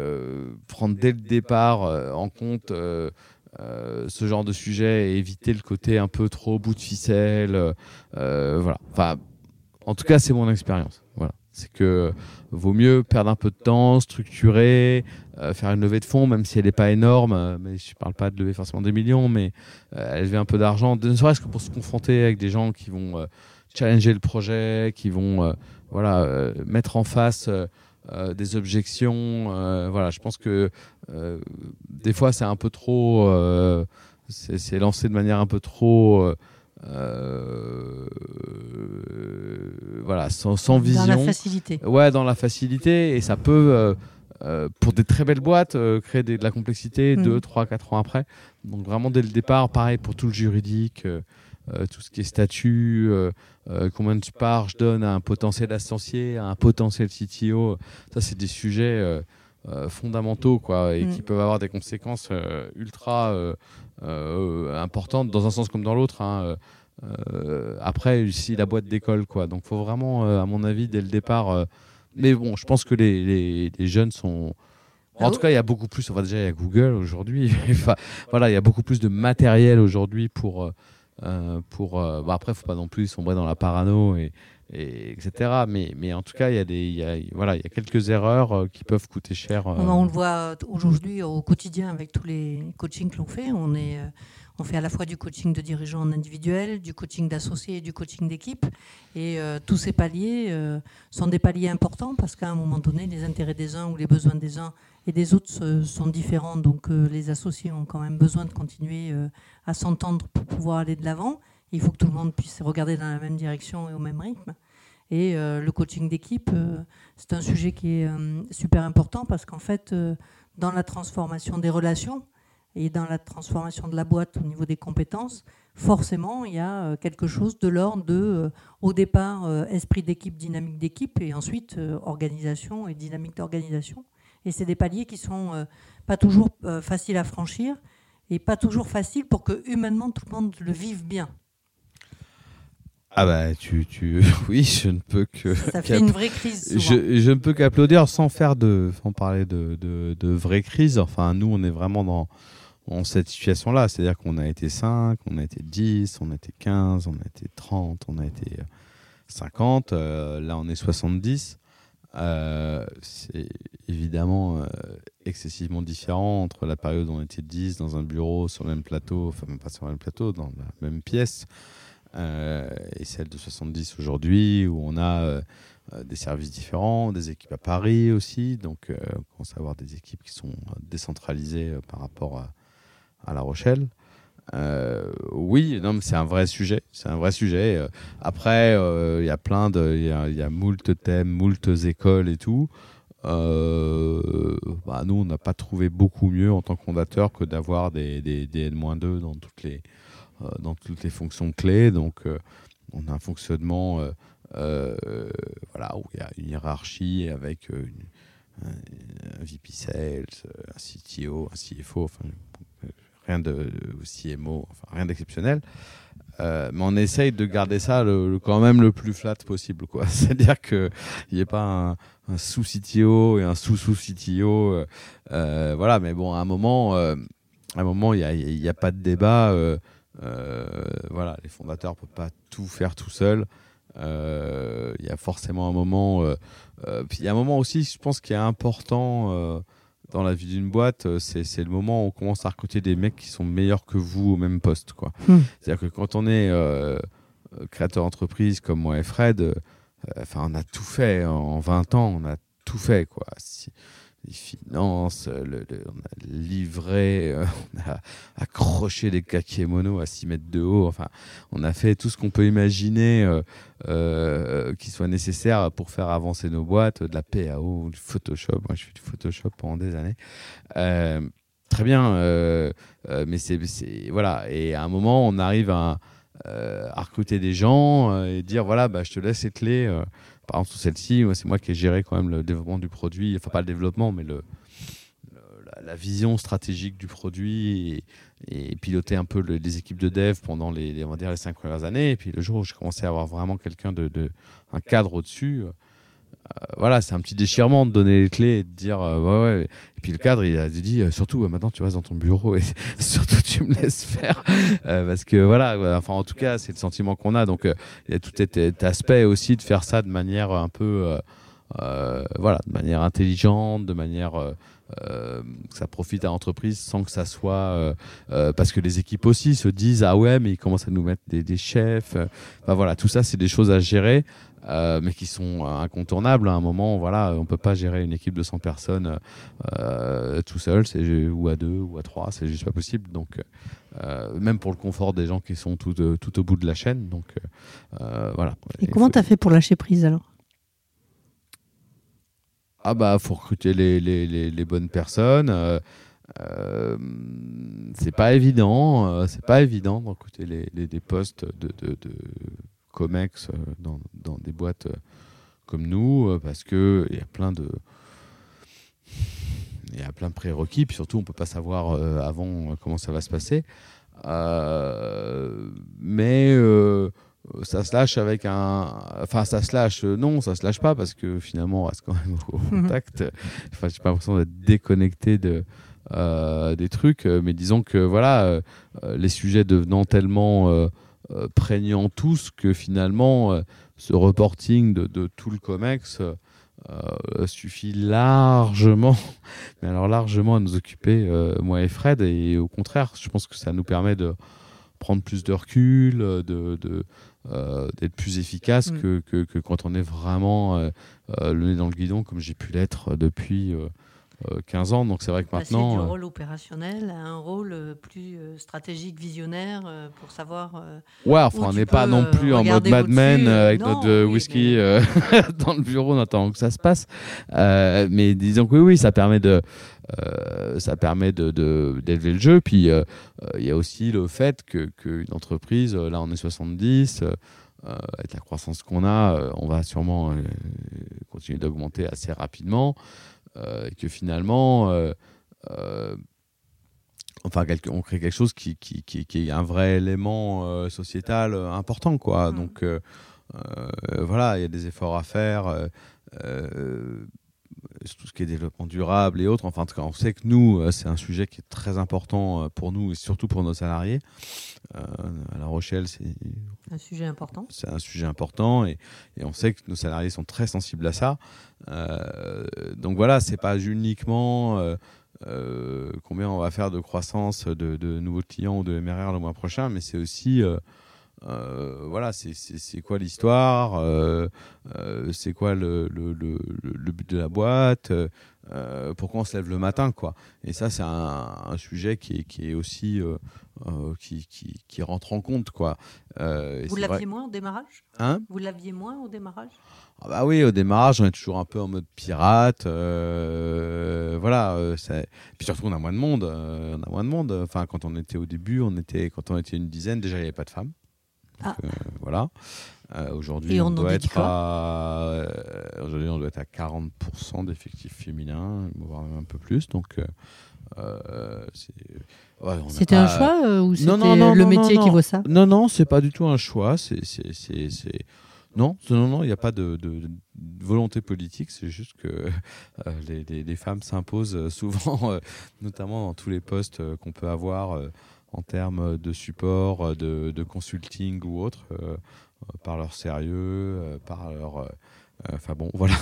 Speaker 1: prendre dès le départ en compte ce genre de sujet et éviter le côté un peu trop bout de ficelle. voilà. Enfin, en tout cas, c'est mon expérience. Voilà. C'est que vaut mieux perdre un peu de temps, structurer, euh, faire une levée de fonds, même si elle n'est pas énorme. euh, mais je ne parle pas de lever forcément des millions, mais euh, lever un peu d'argent, ne serait-ce que pour se confronter avec des gens qui vont euh, challenger le projet, qui vont euh, voilà, euh, mettre en face euh, des objections. euh, voilà, je pense que euh, des fois, c'est un peu trop. c'est lancé de manière un peu trop. voilà, sans, sans vision.
Speaker 3: Dans la facilité.
Speaker 1: Ouais, dans la facilité, et ça peut, pour des très belles boîtes, créer des- de la complexité
Speaker 3: Mm.
Speaker 1: 2, 3, 4 ans après. Donc vraiment dès le départ, pareil pour tout le juridique, euh, tout ce qui est statut, euh, euh, combien de parts je donne à un potentiel associé, à un potentiel CTO. Ça, c'est des sujets fondamentaux quoi, et
Speaker 3: Mm.
Speaker 1: qui peuvent avoir des conséquences ultra importantes dans un sens comme dans l'autre. hein, après, ici, la boîte d'école, quoi. Donc, faut vraiment, à mon avis, dès le départ. mais bon, je pense que les, les- les jeunes sont. En tout cas, il y a beaucoup plus. Enfin, déjà, il y a Google aujourd'hui. Enfin, voilà, il y a beaucoup plus de matériel aujourd'hui pour. Euh, euh, pour euh, bah, après, faut pas non plus sombrer dans la parano et, et etc. Mais, en tout cas, il y a des, voilà, il y a quelques erreurs euh, qui peuvent coûter cher. euh.
Speaker 3: On, le voit aujourd'hui au quotidien avec tous les coachings que l'on fait. On, euh, fait à la fois du coaching de dirigeants en individuel, du coaching d'associés et du coaching d'équipe. Et euh, tous ces paliers euh, sont des paliers importants parce qu'à un moment donné, les intérêts des uns ou les besoins des uns et des autres sont différents. Donc euh, les associés ont quand même besoin de continuer euh, à s'entendre pour pouvoir aller de l'avant. Il faut que tout le monde puisse regarder dans la même direction et au même rythme. Et euh, le coaching d'équipe, c'est un sujet qui est super important parce qu'en fait, dans la transformation des relations et dans la transformation de la boîte au niveau des compétences, forcément, il y a quelque chose de l'ordre de, au départ, esprit d'équipe, dynamique d'équipe, et ensuite organisation et dynamique d'organisation. Et c'est des paliers qui sont euh, pas toujours euh, faciles à franchir et pas toujours faciles pour que humainement tout le monde le vive bien.
Speaker 1: Ah bah, tu, tu... oui, je ne peux que.
Speaker 3: Ça fait une vraie crise. souvent.
Speaker 1: Je, je ne peux qu'applaudir sans faire de, sans parler de, de, de vraie crise. Enfin, nous, on est vraiment dans, cette situation-là. C'est-à-dire qu'on a été 5, on a été 10, on a été 15, on a été 30, on a été euh, 50. euh, là, on est 70. Euh, c'est évidemment euh, excessivement différent entre la période où on était 10 dans un bureau, sur le même plateau, enfin, même pas sur le même plateau, dans la même pièce. euh, et celle de 70 aujourd'hui, où on a des services différents, des équipes à Paris aussi. Donc, on commence à avoir des équipes qui sont décentralisées par rapport à La Rochelle. Euh, oui, non, mais c'est un vrai sujet. C'est un vrai sujet. Euh, Après, euh, il y a plein de, il y a, moult thèmes, moult écoles et tout. Bah, nous, on n'a pas trouvé beaucoup mieux en tant que que d'avoir des, des, des N-2 dans toutes les, dans toutes les fonctions clés. Donc, on a un fonctionnement voilà, où il y a une hiérarchie avec un, un VP Sales, un CTO, un CFO, enfin, rien de, de CMO, enfin, rien d'exceptionnel. Euh, mais on essaye de garder ça quand même le plus flat possible. C'est-à-dire qu'il n'y ait pas un, un sous-CTO et un sous-sous-CTO. euh, euh, voilà, mais bon, à un moment, il n'y a, a pas de débat. voilà, les fondateurs ne peuvent pas tout faire tout seuls. Il y a forcément un moment. puis il y a un moment aussi, je pense, qui est important dans la vie d'une boîte. euh, C'est le moment où on commence à recruter des mecs qui sont meilleurs que vous au même poste. quoi.
Speaker 3: Hmm.
Speaker 1: C'est-à-dire que quand on est euh, euh, créateur d'entreprise comme moi et Fred, euh, enfin, on a tout fait en 20 ans, on a tout fait. Quoi. Si- les finances, le- on a livré, euh, on a accroché des kakémonos à 6 mètres de haut. Enfin, on a fait tout ce qu'on peut imaginer euh, euh, qui soit nécessaire pour faire avancer nos boîtes, de la PAO, du Photoshop. Moi, je fais du Photoshop pendant des années. Euh, très bien, euh, euh, mais c'est voilà. Et à un moment, on arrive à, euh, recruter des gens euh, et dire voilà, bah, je te laisse les clés. Par exemple, sur celle-ci, c'est moi qui ai géré quand même le développement du produit. Enfin, pas le développement, mais le, la, vision stratégique du produit et, piloter un peu le- les équipes de dev pendant les, dire, les cinq premières années. Et puis le jour où je commençais à avoir vraiment quelqu'un de, de- un cadre au-dessus, euh, voilà, c'est un petit déchirement de donner les clés et de dire euh, ouais, ouais. Et puis le cadre, il a dit euh, surtout euh, maintenant tu restes dans ton bureau et surtout tu me laisses faire Euh, parce que voilà, enfin en tout cas c'est le sentiment qu'on a. Donc euh, il y a tout cet, aspect aussi de faire ça de manière un peu euh, voilà, de manière intelligente, de manière que ça profite à l'entreprise sans que ça soit parce que les équipes aussi se disent ah ouais mais ils commencent à nous mettre des, des chefs. voilà, tout ça c'est des choses à gérer. Euh, mais qui sont incontournables. À un moment, voilà, on peut pas gérer une équipe de 100 personnes euh, tout seul, ou à deux, ou à trois, c'est juste pas possible. Donc, euh, même pour le confort des gens qui sont tout, tout au bout de la chaîne. Donc, voilà.
Speaker 3: Et comment tu as fait pour lâcher prise alors?
Speaker 1: Ah bah, faut recruter les, les, les, bonnes personnes. Euh, c'est pas évident, c'est pas évident de recruter les, les, postes de, de, de COMEX euh, dans, dans, des boîtes euh, comme nous, euh, parce qu'il y a plein de. Il y a plein de prérequis, puis surtout on ne peut pas savoir avant comment ça va se passer. mais ça se lâche avec un. Enfin, ça se lâche. non, ça se lâche pas parce que finalement, on reste quand même au contact. enfin, j'ai pas l'impression d'être déconnecté de, des trucs. Mais disons que voilà, les sujets devenant tellement euh, prégnant tous que finalement euh, ce reporting de, tout le COMEX euh, suffit largement, mais alors largement à nous occuper, moi et Fred, et au contraire, je pense que ça nous permet de prendre plus de recul, de, d'être plus efficace mm. que, que, que, quand on est vraiment le nez dans le guidon, comme j'ai pu l'être depuis 15 euh, ans. Donc c'est vrai que maintenant.
Speaker 3: Du euh, rôle opérationnel à un rôle euh, plus stratégique, visionnaire, pour savoir.
Speaker 1: ouais, enfin, on n'est pas non plus en mode Mad Men avec notre whisky dans le bureau en attendant que ça se passe. mais disons que oui, oui, ça permet de. ça permet de, d'élever le jeu. Puis il y a aussi le fait que, qu'une entreprise, là on est 70, avec la croissance qu'on a, on va sûrement continuer d'augmenter assez rapidement. Euh, et que finalement, euh, euh, enfin, on crée quelque chose qui, qui, qui, est un vrai élément sociétal important, quoi. Mmh. Donc, voilà, il y a des efforts à faire tout ce qui est développement durable et autres. Enfin, en tout cas, on sait que nous, c'est un sujet qui est très important pour nous et surtout pour nos salariés. à La Rochelle, c'est
Speaker 3: un sujet important.
Speaker 1: C'est un sujet important et, et, on sait que nos salariés sont très sensibles à ça. Euh, donc voilà, c'est pas uniquement euh, euh, combien on va faire de croissance de, nouveaux clients ou de MRR le mois prochain, mais c'est aussi voilà, c'est quoi l'histoire, c'est quoi le, le, le, but de la boîte, pourquoi on se lève le matin, quoi. Et ça, c'est un, sujet qui est, qui est aussi qui, qui, qui, rentre en compte, quoi.
Speaker 3: Vous l'aviez moins au démarrage?
Speaker 1: Hein?
Speaker 3: Vous l'aviez moins au démarrage?
Speaker 1: Ah bah oui, au démarrage, on est toujours un peu en mode pirate. Euh, voilà. Euh, Puis surtout, on a moins de monde. Euh, on a moins de monde. Enfin, quand on était au début, on était, quand on était une dizaine, déjà, il n'y avait pas de femmes. Ah. voilà. aujourd'hui, on, doit être à, aujourd'hui, on doit être à 40% d'effectifs féminins, voire même un peu plus. Donc,
Speaker 3: c'était un choix ou c'était le métier qui vaut ça
Speaker 1: Non, non, c'est pas du tout un choix. C'est non, non, non, il n'y a pas de, volonté politique, c'est juste que euh, les, femmes s'imposent euh, souvent, euh, notamment dans tous les postes qu'on peut avoir en termes de support, de, consulting ou autre, par leur sérieux, par leur... Enfin bon, voilà,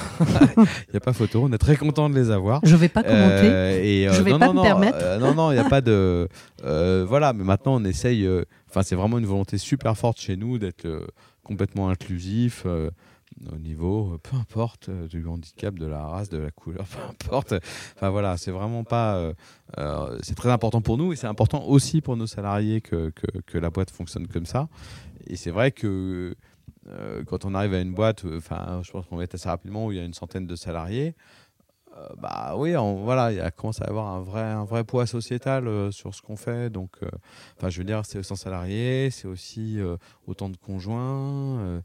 Speaker 1: il n'y a pas photo. On est très content de les avoir.
Speaker 3: Je ne vais pas commenter. et, je ne vais pas me permettre.
Speaker 1: non, non, il n'y a pas de. voilà, mais maintenant on essaye. Enfin, c'est vraiment une volonté super forte chez nous d'être complètement inclusif euh, au niveau, euh, peu importe, euh, du handicap, de la race, de la couleur, peu importe. Enfin voilà, c'est vraiment pas. c'est très important pour nous et c'est important aussi pour nos salariés que, que, la boîte fonctionne comme ça. Et c'est vrai que quand on arrive à une boîte, enfin, je pense qu'on va être assez rapidement où il y a une centaine de salariés. bah oui, on, voilà, il commence à avoir un vrai, un vrai poids sociétal sur ce qu'on fait. Donc, enfin, je veux dire, c'est 100 salariés, c'est aussi autant de conjoints,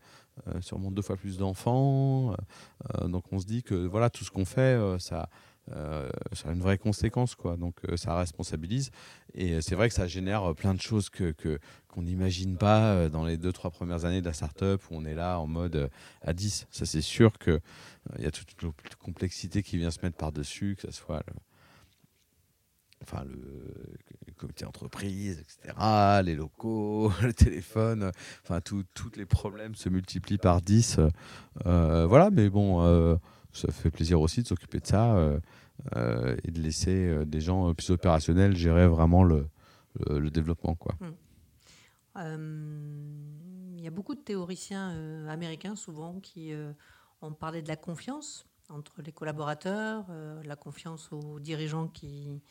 Speaker 1: sûrement deux fois plus d'enfants. donc, on se dit que voilà, tout ce qu'on fait, ça, a une vraie conséquence, quoi. Donc, ça responsabilise. Et c'est vrai que ça génère plein de choses que, qu'on n'imagine pas dans les deux, trois premières années de la startup où on est là en mode à 10. Ça, c'est sûr que il y a toute une complexité qui vient se mettre par-dessus, que ce soit enfin le, comité d'entreprise, etc., les locaux, le téléphone, enfin, tous les problèmes se multiplient par 10. voilà, mais bon, ça fait plaisir aussi de s'occuper de ça et de laisser des gens plus opérationnels gérer vraiment le, le, développement. Quoi.
Speaker 3: Il y a beaucoup de théoriciens américains souvent qui ont parlé de la confiance entre les collaborateurs, euh, la confiance aux dirigeants qui,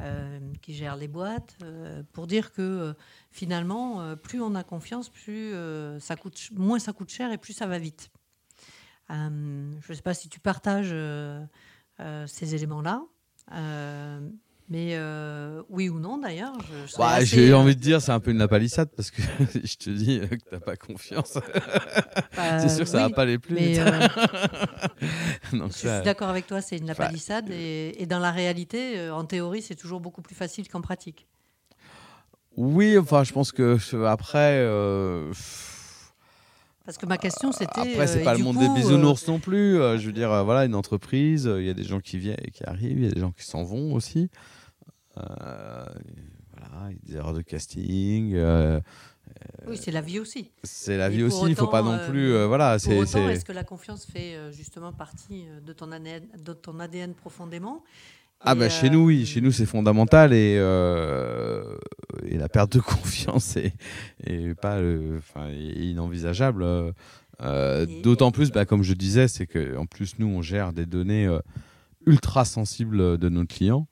Speaker 3: euh, qui gèrent les boîtes, euh, pour dire que finalement, plus on a confiance, plus ça coûte, moins ça coûte cher et plus ça va vite. je ne sais pas si tu partages ces éléments-là. Mais euh, oui ou non d'ailleurs
Speaker 1: bah, J'ai envie de dire c'est un peu une lapalissade parce que je te dis que tu n'as pas confiance. Bah, c'est sûr que ça ne va pas aller plus. Euh,
Speaker 3: je suis d'accord avec toi, c'est une lapalissade. et, dans la réalité, euh, en théorie, c'est toujours beaucoup plus facile qu'en pratique.
Speaker 1: Oui, enfin je pense que après...
Speaker 3: Parce que ma question, c'était.
Speaker 1: Après, c'est pas le monde des bisounours non plus. je veux dire, voilà, une entreprise, il y a des gens qui viennent et qui arrivent, il y a des gens qui s'en vont aussi. Euh, voilà, des erreurs de casting. Euh,
Speaker 3: oui, c'est la vie aussi.
Speaker 1: C'est la vie aussi, il ne faut pas non euh, plus. voilà,
Speaker 3: c'est. Est-ce que la confiance fait justement partie de ton ADN, de ton ADN profondément?
Speaker 1: Ah bah chez nous oui, chez nous c'est fondamental et, et la perte de confiance est, est pas enfin inenvisageable. D'autant plus, bah, comme je disais, c'est que en plus nous on gère des données ultra sensibles de nos clients.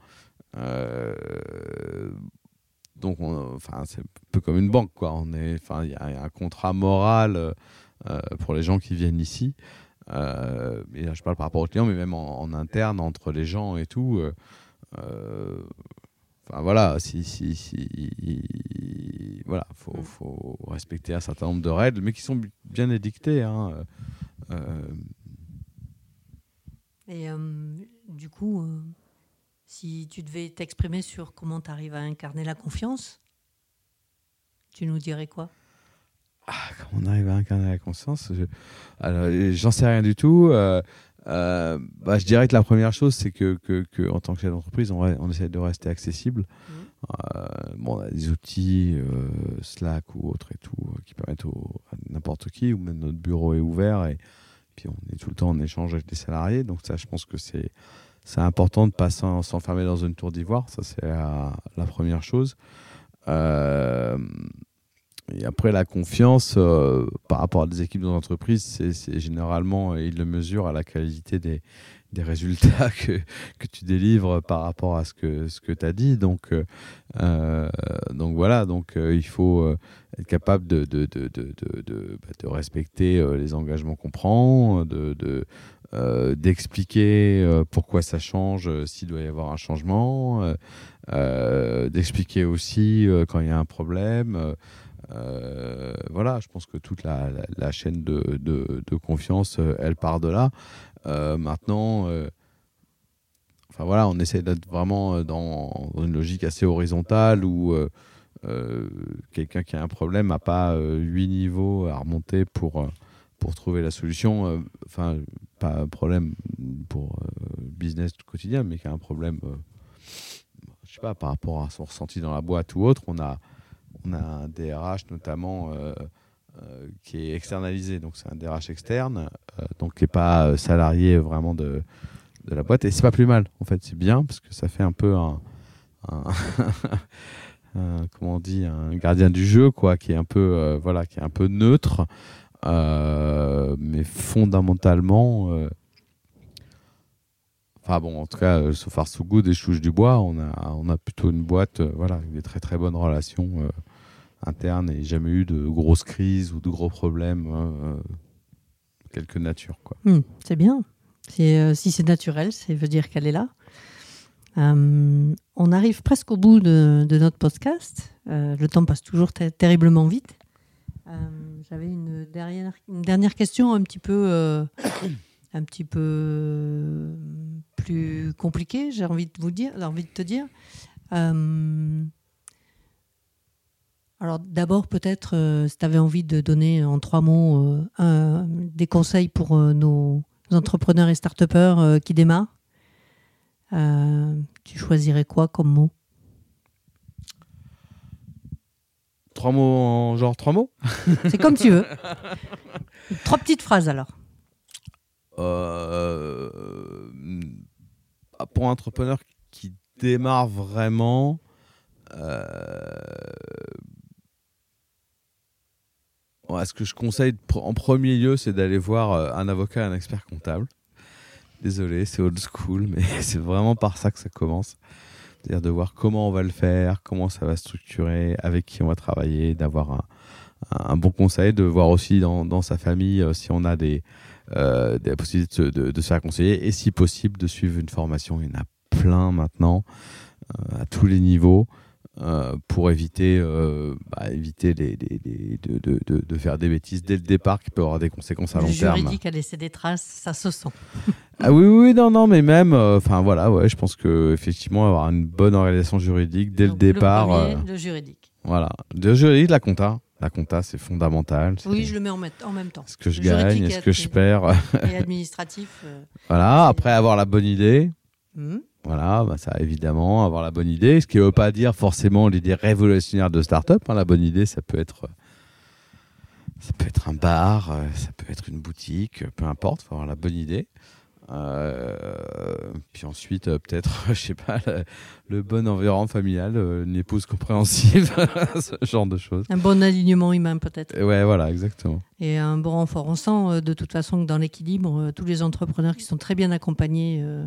Speaker 1: Euh, donc, enfin, c'est un peu comme une banque, quoi. On est, enfin, il y, a un contrat moral euh, pour les gens qui viennent ici. Euh, et là, je parle par rapport aux clients, mais même en, interne, entre les gens et tout. Enfin voilà, si, si, si voilà, faut, mm. faut, respecter un certain nombre de règles, mais qui sont bien édictées. Hein.
Speaker 3: Et du coup, si tu devais t'exprimer sur comment tu arrives à incarner la confiance, tu nous dirais quoi?
Speaker 1: Ah, Comment on arrive à incarner la confiance? J'en sais rien du tout. Euh, euh, bah, je dirais que la première chose, c'est que, que, en tant que chef d'entreprise, on, on, essaie de rester accessible. Mmh. Euh, bon, on a des outils, Slack ou autres et tout, qui permettent à n'importe qui, ou même notre bureau est ouvert et puis on est tout le temps en échange avec les salariés. Donc ça, je pense que c'est c'est important de ne pas s'enfermer dans une tour d'ivoire, ça c'est la, première chose. Euh, et après, la confiance euh, par rapport à des équipes d'entreprise, c'est généralement, ils le mesurent à la qualité des, des résultats que, que, tu délivres par rapport à ce que, ce que tu as dit. Donc, euh, donc voilà, donc, il faut être capable de, de, de, de, bah, respecter les engagements qu'on prend, de, euh, d'expliquer euh, pourquoi ça change, euh, s'il doit y avoir un changement, d'expliquer aussi quand il y a un problème. voilà, je pense que toute la, chaîne de, confiance, elle part de là. maintenant, enfin voilà, on essaie d'être vraiment dans, une logique assez horizontale où quelqu'un qui a un problème n'a pas huit niveaux à remonter pour pour trouver la solution. Euh, enfin, pas un problème pour euh, business quotidien, mais qui a un problème, euh, je sais pas, par rapport à son ressenti dans la boîte ou autre. On a, on a un DRH notamment qui est externalisé, donc c'est un DRH externe, donc qui n'est pas salarié vraiment de, de la boîte. Et c'est pas plus mal, en fait, c'est bien parce que ça fait un peu un, comment on dit, un gardien du jeu, quoi, qui est un peu, voilà, qui est un peu neutre. Euh, mais fondamentalement, euh, enfin bon, en tout cas, euh, so far so good et chouche du bois, on a, on a plutôt une boîte, voilà, avec des très très bonnes relations internes et jamais eu de grosses crises ou de gros problèmes, quelque nature, quoi.
Speaker 3: Hmm, c'est bien. si c'est naturel, ça veut dire qu'elle est là. on arrive presque au bout de, notre podcast. le temps passe toujours terriblement vite. J'avais une dernière, une dernière question un petit peu, euh, un petit peu euh, plus compliquée, j'ai envie de vous dire, envie de te dire. Euh, alors d'abord peut-être, si tu avais envie de donner en trois mots des conseils pour nos entrepreneurs et start qui démarrent, tu choisirais quoi comme mot?
Speaker 1: Trois mots en genre trois mots
Speaker 3: C'est comme tu veux. Trois petites phrases alors.
Speaker 1: Euh, pour un entrepreneur qui démarre vraiment, euh, ce que je conseille en premier lieu, c'est d'aller voir euh, un avocat, un expert comptable. Désolé, c'est old school, mais c'est vraiment par ça que ça commence. C'est-à-dire de voir comment on va le faire, comment ça va structurer, avec qui on va travailler, d'avoir un, bon conseil, de voir aussi dans, sa famille euh, si on a des, euh, possibilités de se faire conseiller et si possible de suivre une formation. Il y en a plein maintenant euh, à tous les niveaux euh, pour éviter, euh, bah, éviter les, les- les- de, de- de- de faire des bêtises dès le départ qui peut avoir des conséquences à
Speaker 3: Le
Speaker 1: long terme.
Speaker 3: juridique a laissé des traces, ça se sent.
Speaker 1: Ah oui, oui, non, non, mais même, euh, enfin voilà, ouais, je pense que effectivement avoir une bonne organisation juridique dès
Speaker 3: Donc,
Speaker 1: le départ,
Speaker 3: premier, le juridique.
Speaker 1: voilà, le juridique, la compta, la compta, c'est fondamental.
Speaker 3: Oui, je le mets en, même temps.
Speaker 1: ce que je
Speaker 3: le
Speaker 1: gagne, est-ce que je perds,
Speaker 3: Et administratif.
Speaker 1: voilà. Après avoir la bonne idée,
Speaker 3: hmm.
Speaker 1: Voilà, bah ça évidemment, avoir la bonne idée, ce qui ne veut pas dire forcément l'idée révolutionnaire de start-up. hein. La bonne idée, ça peut être, ça peut être un bar, euh, ça peut être une boutique, peu importe, faut avoir la bonne idée. Euh, puis ensuite, euh, peut-être, je sais pas, le, le bon environnement familial, euh, une épouse compréhensive, ce genre de choses.
Speaker 3: Un bon alignement humain peut-être.
Speaker 1: Ouais, voilà, exactement.
Speaker 3: Et un bon renfort. On sent euh, de toute façon que dans l'équilibre, euh, tous les entrepreneurs qui sont très bien accompagnés euh,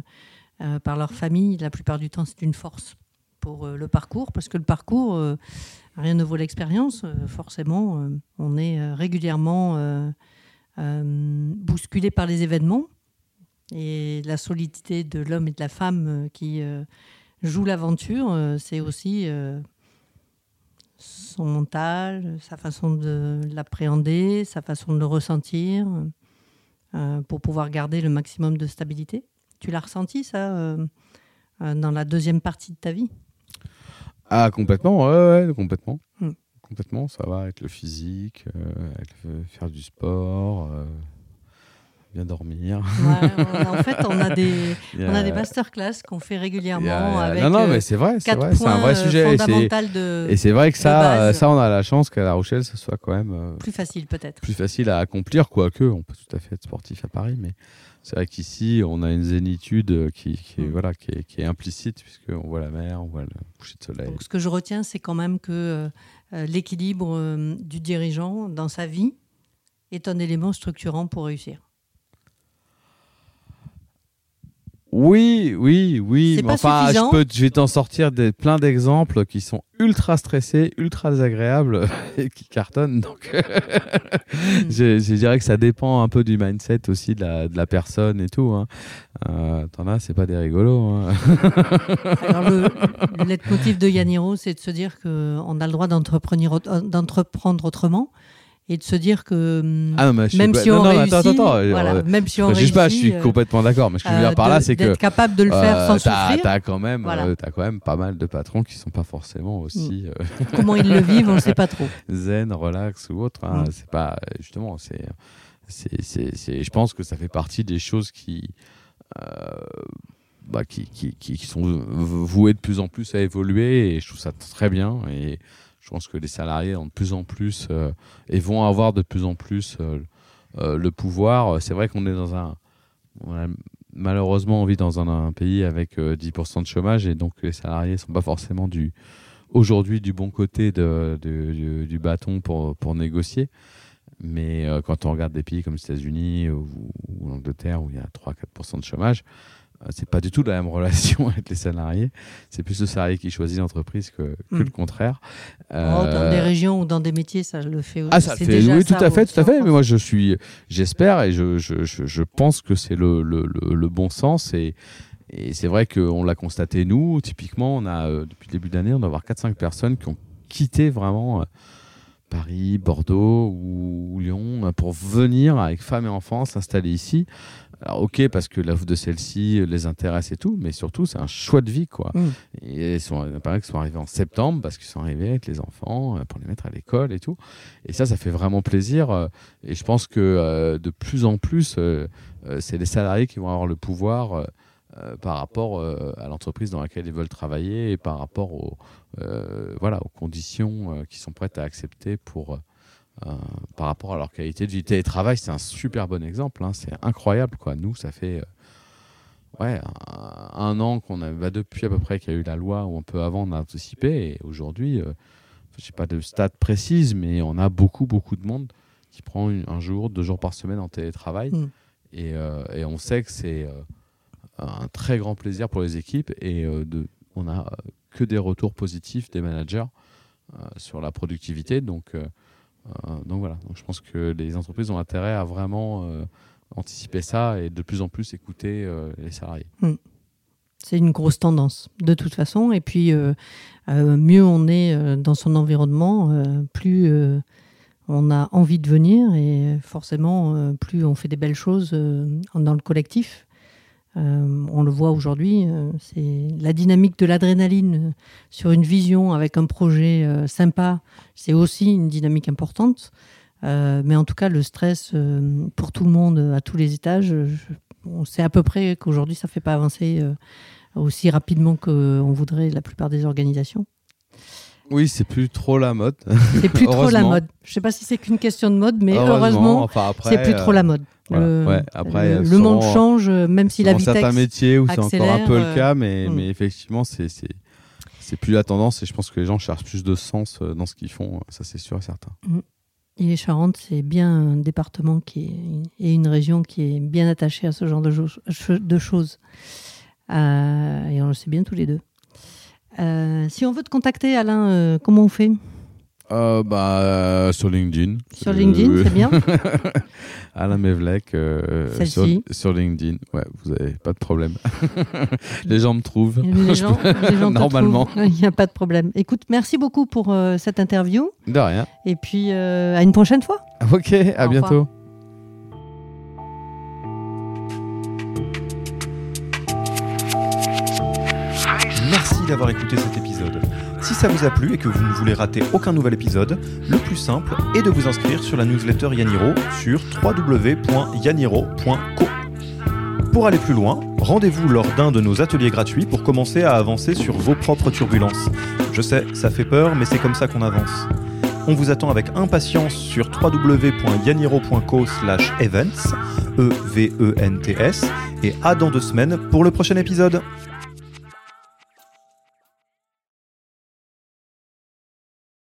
Speaker 3: euh, par leur famille, la plupart du temps, c'est une force pour euh, le parcours, parce que le parcours, euh, rien ne vaut l'expérience. forcément, on est régulièrement bousculé par les événements et la solidité de l'homme et de la femme qui joue l'aventure, c'est aussi son mental, sa façon de l'appréhender, sa façon de le ressentir, pour pouvoir garder le maximum de stabilité. Tu l'as ressenti ça euh, euh, dans la deuxième partie de ta vie?
Speaker 1: Ah, complètement, ouais, ouais, complètement.
Speaker 3: Hmm.
Speaker 1: Complètement, ça va avec le physique, euh, avec le- faire du sport, euh, bien dormir.
Speaker 3: Ouais, on- En fait, on a des, on a des masterclass qu'on fait régulièrement avec
Speaker 1: non, non, mais c'est vrai, c'est
Speaker 3: quatre
Speaker 1: vrai, c'est un vrai sujet. et c'est- vrai que ça, ça, on a la chance qu'à La Rochelle, ce soit quand même euh,
Speaker 3: plus facile peut-être.
Speaker 1: plus facile à accomplir, quoique on peut tout à fait être sportif à Paris, mais c'est vrai qu'ici, on a une zénitude euh, qui, qui est,
Speaker 3: Mm.
Speaker 1: voilà, qui est, qui est implicite, puisqu'on voit la mer, on voit le coucher de soleil.
Speaker 3: Donc, ce que je retiens, c'est quand même que euh, euh, l'équilibre euh, du dirigeant dans sa vie est un élément structurant pour réussir.
Speaker 1: Oui, oui, oui. Mais
Speaker 3: pas
Speaker 1: enfin, je, peux, je vais t'en sortir des, plein d'exemples qui sont ultra stressés, ultra désagréables et qui cartonnent. Donc, je, je dirais que ça dépend un peu du mindset aussi de la, de la personne et tout. Hein. Euh, T'en as, c'est pas des rigolos. hein.
Speaker 3: Alors, le, le leitmotiv de Yaniro, c'est de se dire qu'on a le droit autre- d'entreprendre autrement et de se dire que hum,
Speaker 1: Ah non, mais suis
Speaker 3: même
Speaker 1: pas-
Speaker 3: si
Speaker 1: non,
Speaker 3: on
Speaker 1: non,
Speaker 3: réussit,
Speaker 1: attends, attends, attends,
Speaker 3: voilà,
Speaker 1: euh,
Speaker 3: même si on
Speaker 1: je
Speaker 3: réussit,
Speaker 1: pas, je suis
Speaker 3: euh,
Speaker 1: complètement d'accord. Mais ce que je veux
Speaker 3: euh,
Speaker 1: dire par
Speaker 3: de-
Speaker 1: là, c'est que
Speaker 3: d'être capable de le faire
Speaker 1: euh,
Speaker 3: sans souffrir.
Speaker 1: T'as quand même,
Speaker 3: Voilà.
Speaker 1: euh, quand même pas mal de patrons qui sont pas forcément aussi euh,
Speaker 3: Comment ils le vivent, on ne sait pas trop.
Speaker 1: zen, relax ou autre. hein.
Speaker 3: Mm.
Speaker 1: C'est pas justement, c'est, c'est, je pense que ça fait partie des choses qui, bah, qui, qui, qui, qui sont vouées de plus en plus à évoluer et je trouve ça très bien et je pense que les salariés ont de plus en plus euh, et vont avoir de plus en plus euh, euh, le pouvoir. C'est vrai qu'on est dans un, malheureusement, on vit dans un, pays avec euh, 10% de chômage et donc les salariés sont pas forcément du aujourd'hui du bon côté du, bâton pour, pour négocier. Mais quand on regarde des pays comme les États-Unis ou, ou l'Angleterre où il y a 3-4% de chômage, c'est pas du tout la même relation avec les salariés. C'est plus le salarié qui choisit l'entreprise que, que le contraire.
Speaker 3: Oh, dans
Speaker 1: Euh,
Speaker 3: des régions ou dans des métiers, ça le fait aussi.
Speaker 1: ah, ça le fait.
Speaker 3: déjà
Speaker 1: Oui, tout à fait, tout à fait. Mais moi, je suis, j'espère et je, je, je, je pense que c'est le, le, le, le bon sens. Et, et c'est vrai qu'on l'a constaté, nous, typiquement, on a, euh, depuis le début de l'année, on doit avoir 4-5 personnes qui ont quitté vraiment euh, Paris, Bordeaux ou, Lyon euh, pour venir avec femmes et enfants s'installer ici. Alors, ok, parce que l'offre de celle-ci les intéresse et tout, mais surtout, c'est un choix de vie, quoi.
Speaker 3: Mm.
Speaker 1: Et ils sont, il paraît qu'ils sont arrivés en septembre parce qu'ils sont arrivés avec les enfants euh, pour les mettre à l'école et tout. Et ça, ça fait vraiment plaisir. euh, Et je pense que euh, de plus en plus, euh, c'est les salariés qui vont avoir le pouvoir euh, euh, par rapport euh, à l'entreprise dans laquelle ils veulent travailler et par rapport aux, euh, voilà, aux conditions qu'ils sont prêts à accepter pour, euh, par rapport à leur qualité de vie. Télétravail, c'est un super bon exemple. hein. C'est incroyable. Quoi. Nous, ça fait euh, ouais, un, un an qu'on a, bah, depuis à peu près qu'il y a eu la loi où un peu avant on a anticipé. Et aujourd'hui, euh, je sais pas de stade précise, mais on a beaucoup, beaucoup de monde qui prend une- un jour, deux jours par semaine en télétravail.
Speaker 3: Mm.
Speaker 1: Et, et on sait que c'est un très grand plaisir pour les équipes et de, on a que des retours positifs des managers sur la productivité. Donc, donc voilà. Donc je pense que les entreprises ont intérêt à vraiment euh, anticiper ça et de plus en plus écouter euh, les salariés.
Speaker 3: C'est une grosse tendance, de toute façon. Et puis, euh, euh, mieux on est euh, dans son environnement, euh, plus euh, on a envie de venir et forcément, euh, plus on fait des belles choses euh, dans le collectif. Euh, on le voit aujourd'hui, euh, c'est la dynamique de l'adrénaline euh, sur une vision avec un projet sympa. C'est aussi une dynamique importante. Mais en tout cas, le stress pour tout le monde à tous les étages, on sait à peu près qu'aujourd'hui, ça ne fait pas avancer aussi rapidement qu'on voudrait la plupart des organisations.
Speaker 1: Oui, c'est plus trop la mode.
Speaker 3: C'est plus trop la mode. Je ne sais pas si c'est qu'une question de mode, mais heureusement,
Speaker 1: enfin,
Speaker 3: c'est plus trop
Speaker 1: euh,
Speaker 3: la mode.
Speaker 1: voilà.
Speaker 3: Le,
Speaker 1: Ouais, après,
Speaker 3: le-
Speaker 1: elles
Speaker 3: le monde change, euh, même si la
Speaker 1: dans certains
Speaker 3: vitesse.
Speaker 1: métiers où c'est encore un peu le cas, mais,
Speaker 3: hmm.
Speaker 1: mais effectivement, c'est plus la tendance et je pense que les gens cherchent plus de sens euh, dans ce qu'ils font. Ça, c'est sûr et certain.
Speaker 3: Et les Charentes, c'est bien un département qui est, et une région qui est bien attachée à ce genre de, choses. Euh, et on le sait bien tous les deux. Euh, si on veut te contacter, Alain, euh, comment on fait?
Speaker 1: Euh, bah, euh, sur LinkedIn.
Speaker 3: Sur LinkedIn,
Speaker 1: Euh,
Speaker 3: c'est bien
Speaker 1: Alain Mevlec sur, sur LinkedIn. Ouais, vous avez pas de problème. les gens me trouvent.
Speaker 3: Les gens, les gens
Speaker 1: Normalement.
Speaker 3: Il n'y a pas de problème. Écoute, merci beaucoup pour cette interview.
Speaker 1: De rien.
Speaker 3: Et puis, à une prochaine fois.
Speaker 1: Ok, à
Speaker 3: Au
Speaker 1: bientôt.
Speaker 2: D'avoir écouté cet épisode. Si ça vous a plu et que vous ne voulez rater aucun nouvel épisode, le plus simple est de vous inscrire sur la newsletter Yaniro sur www.yaniro.co. Pour aller plus loin, rendez-vous lors d'un de nos ateliers gratuits pour commencer à avancer sur vos propres turbulences. Je sais, ça fait peur, mais c'est comme ça qu'on avance. On vous attend avec impatience sur www.yaniro.co slash events, E-V-E-N-T-S, et à dans deux semaines pour le prochain épisode.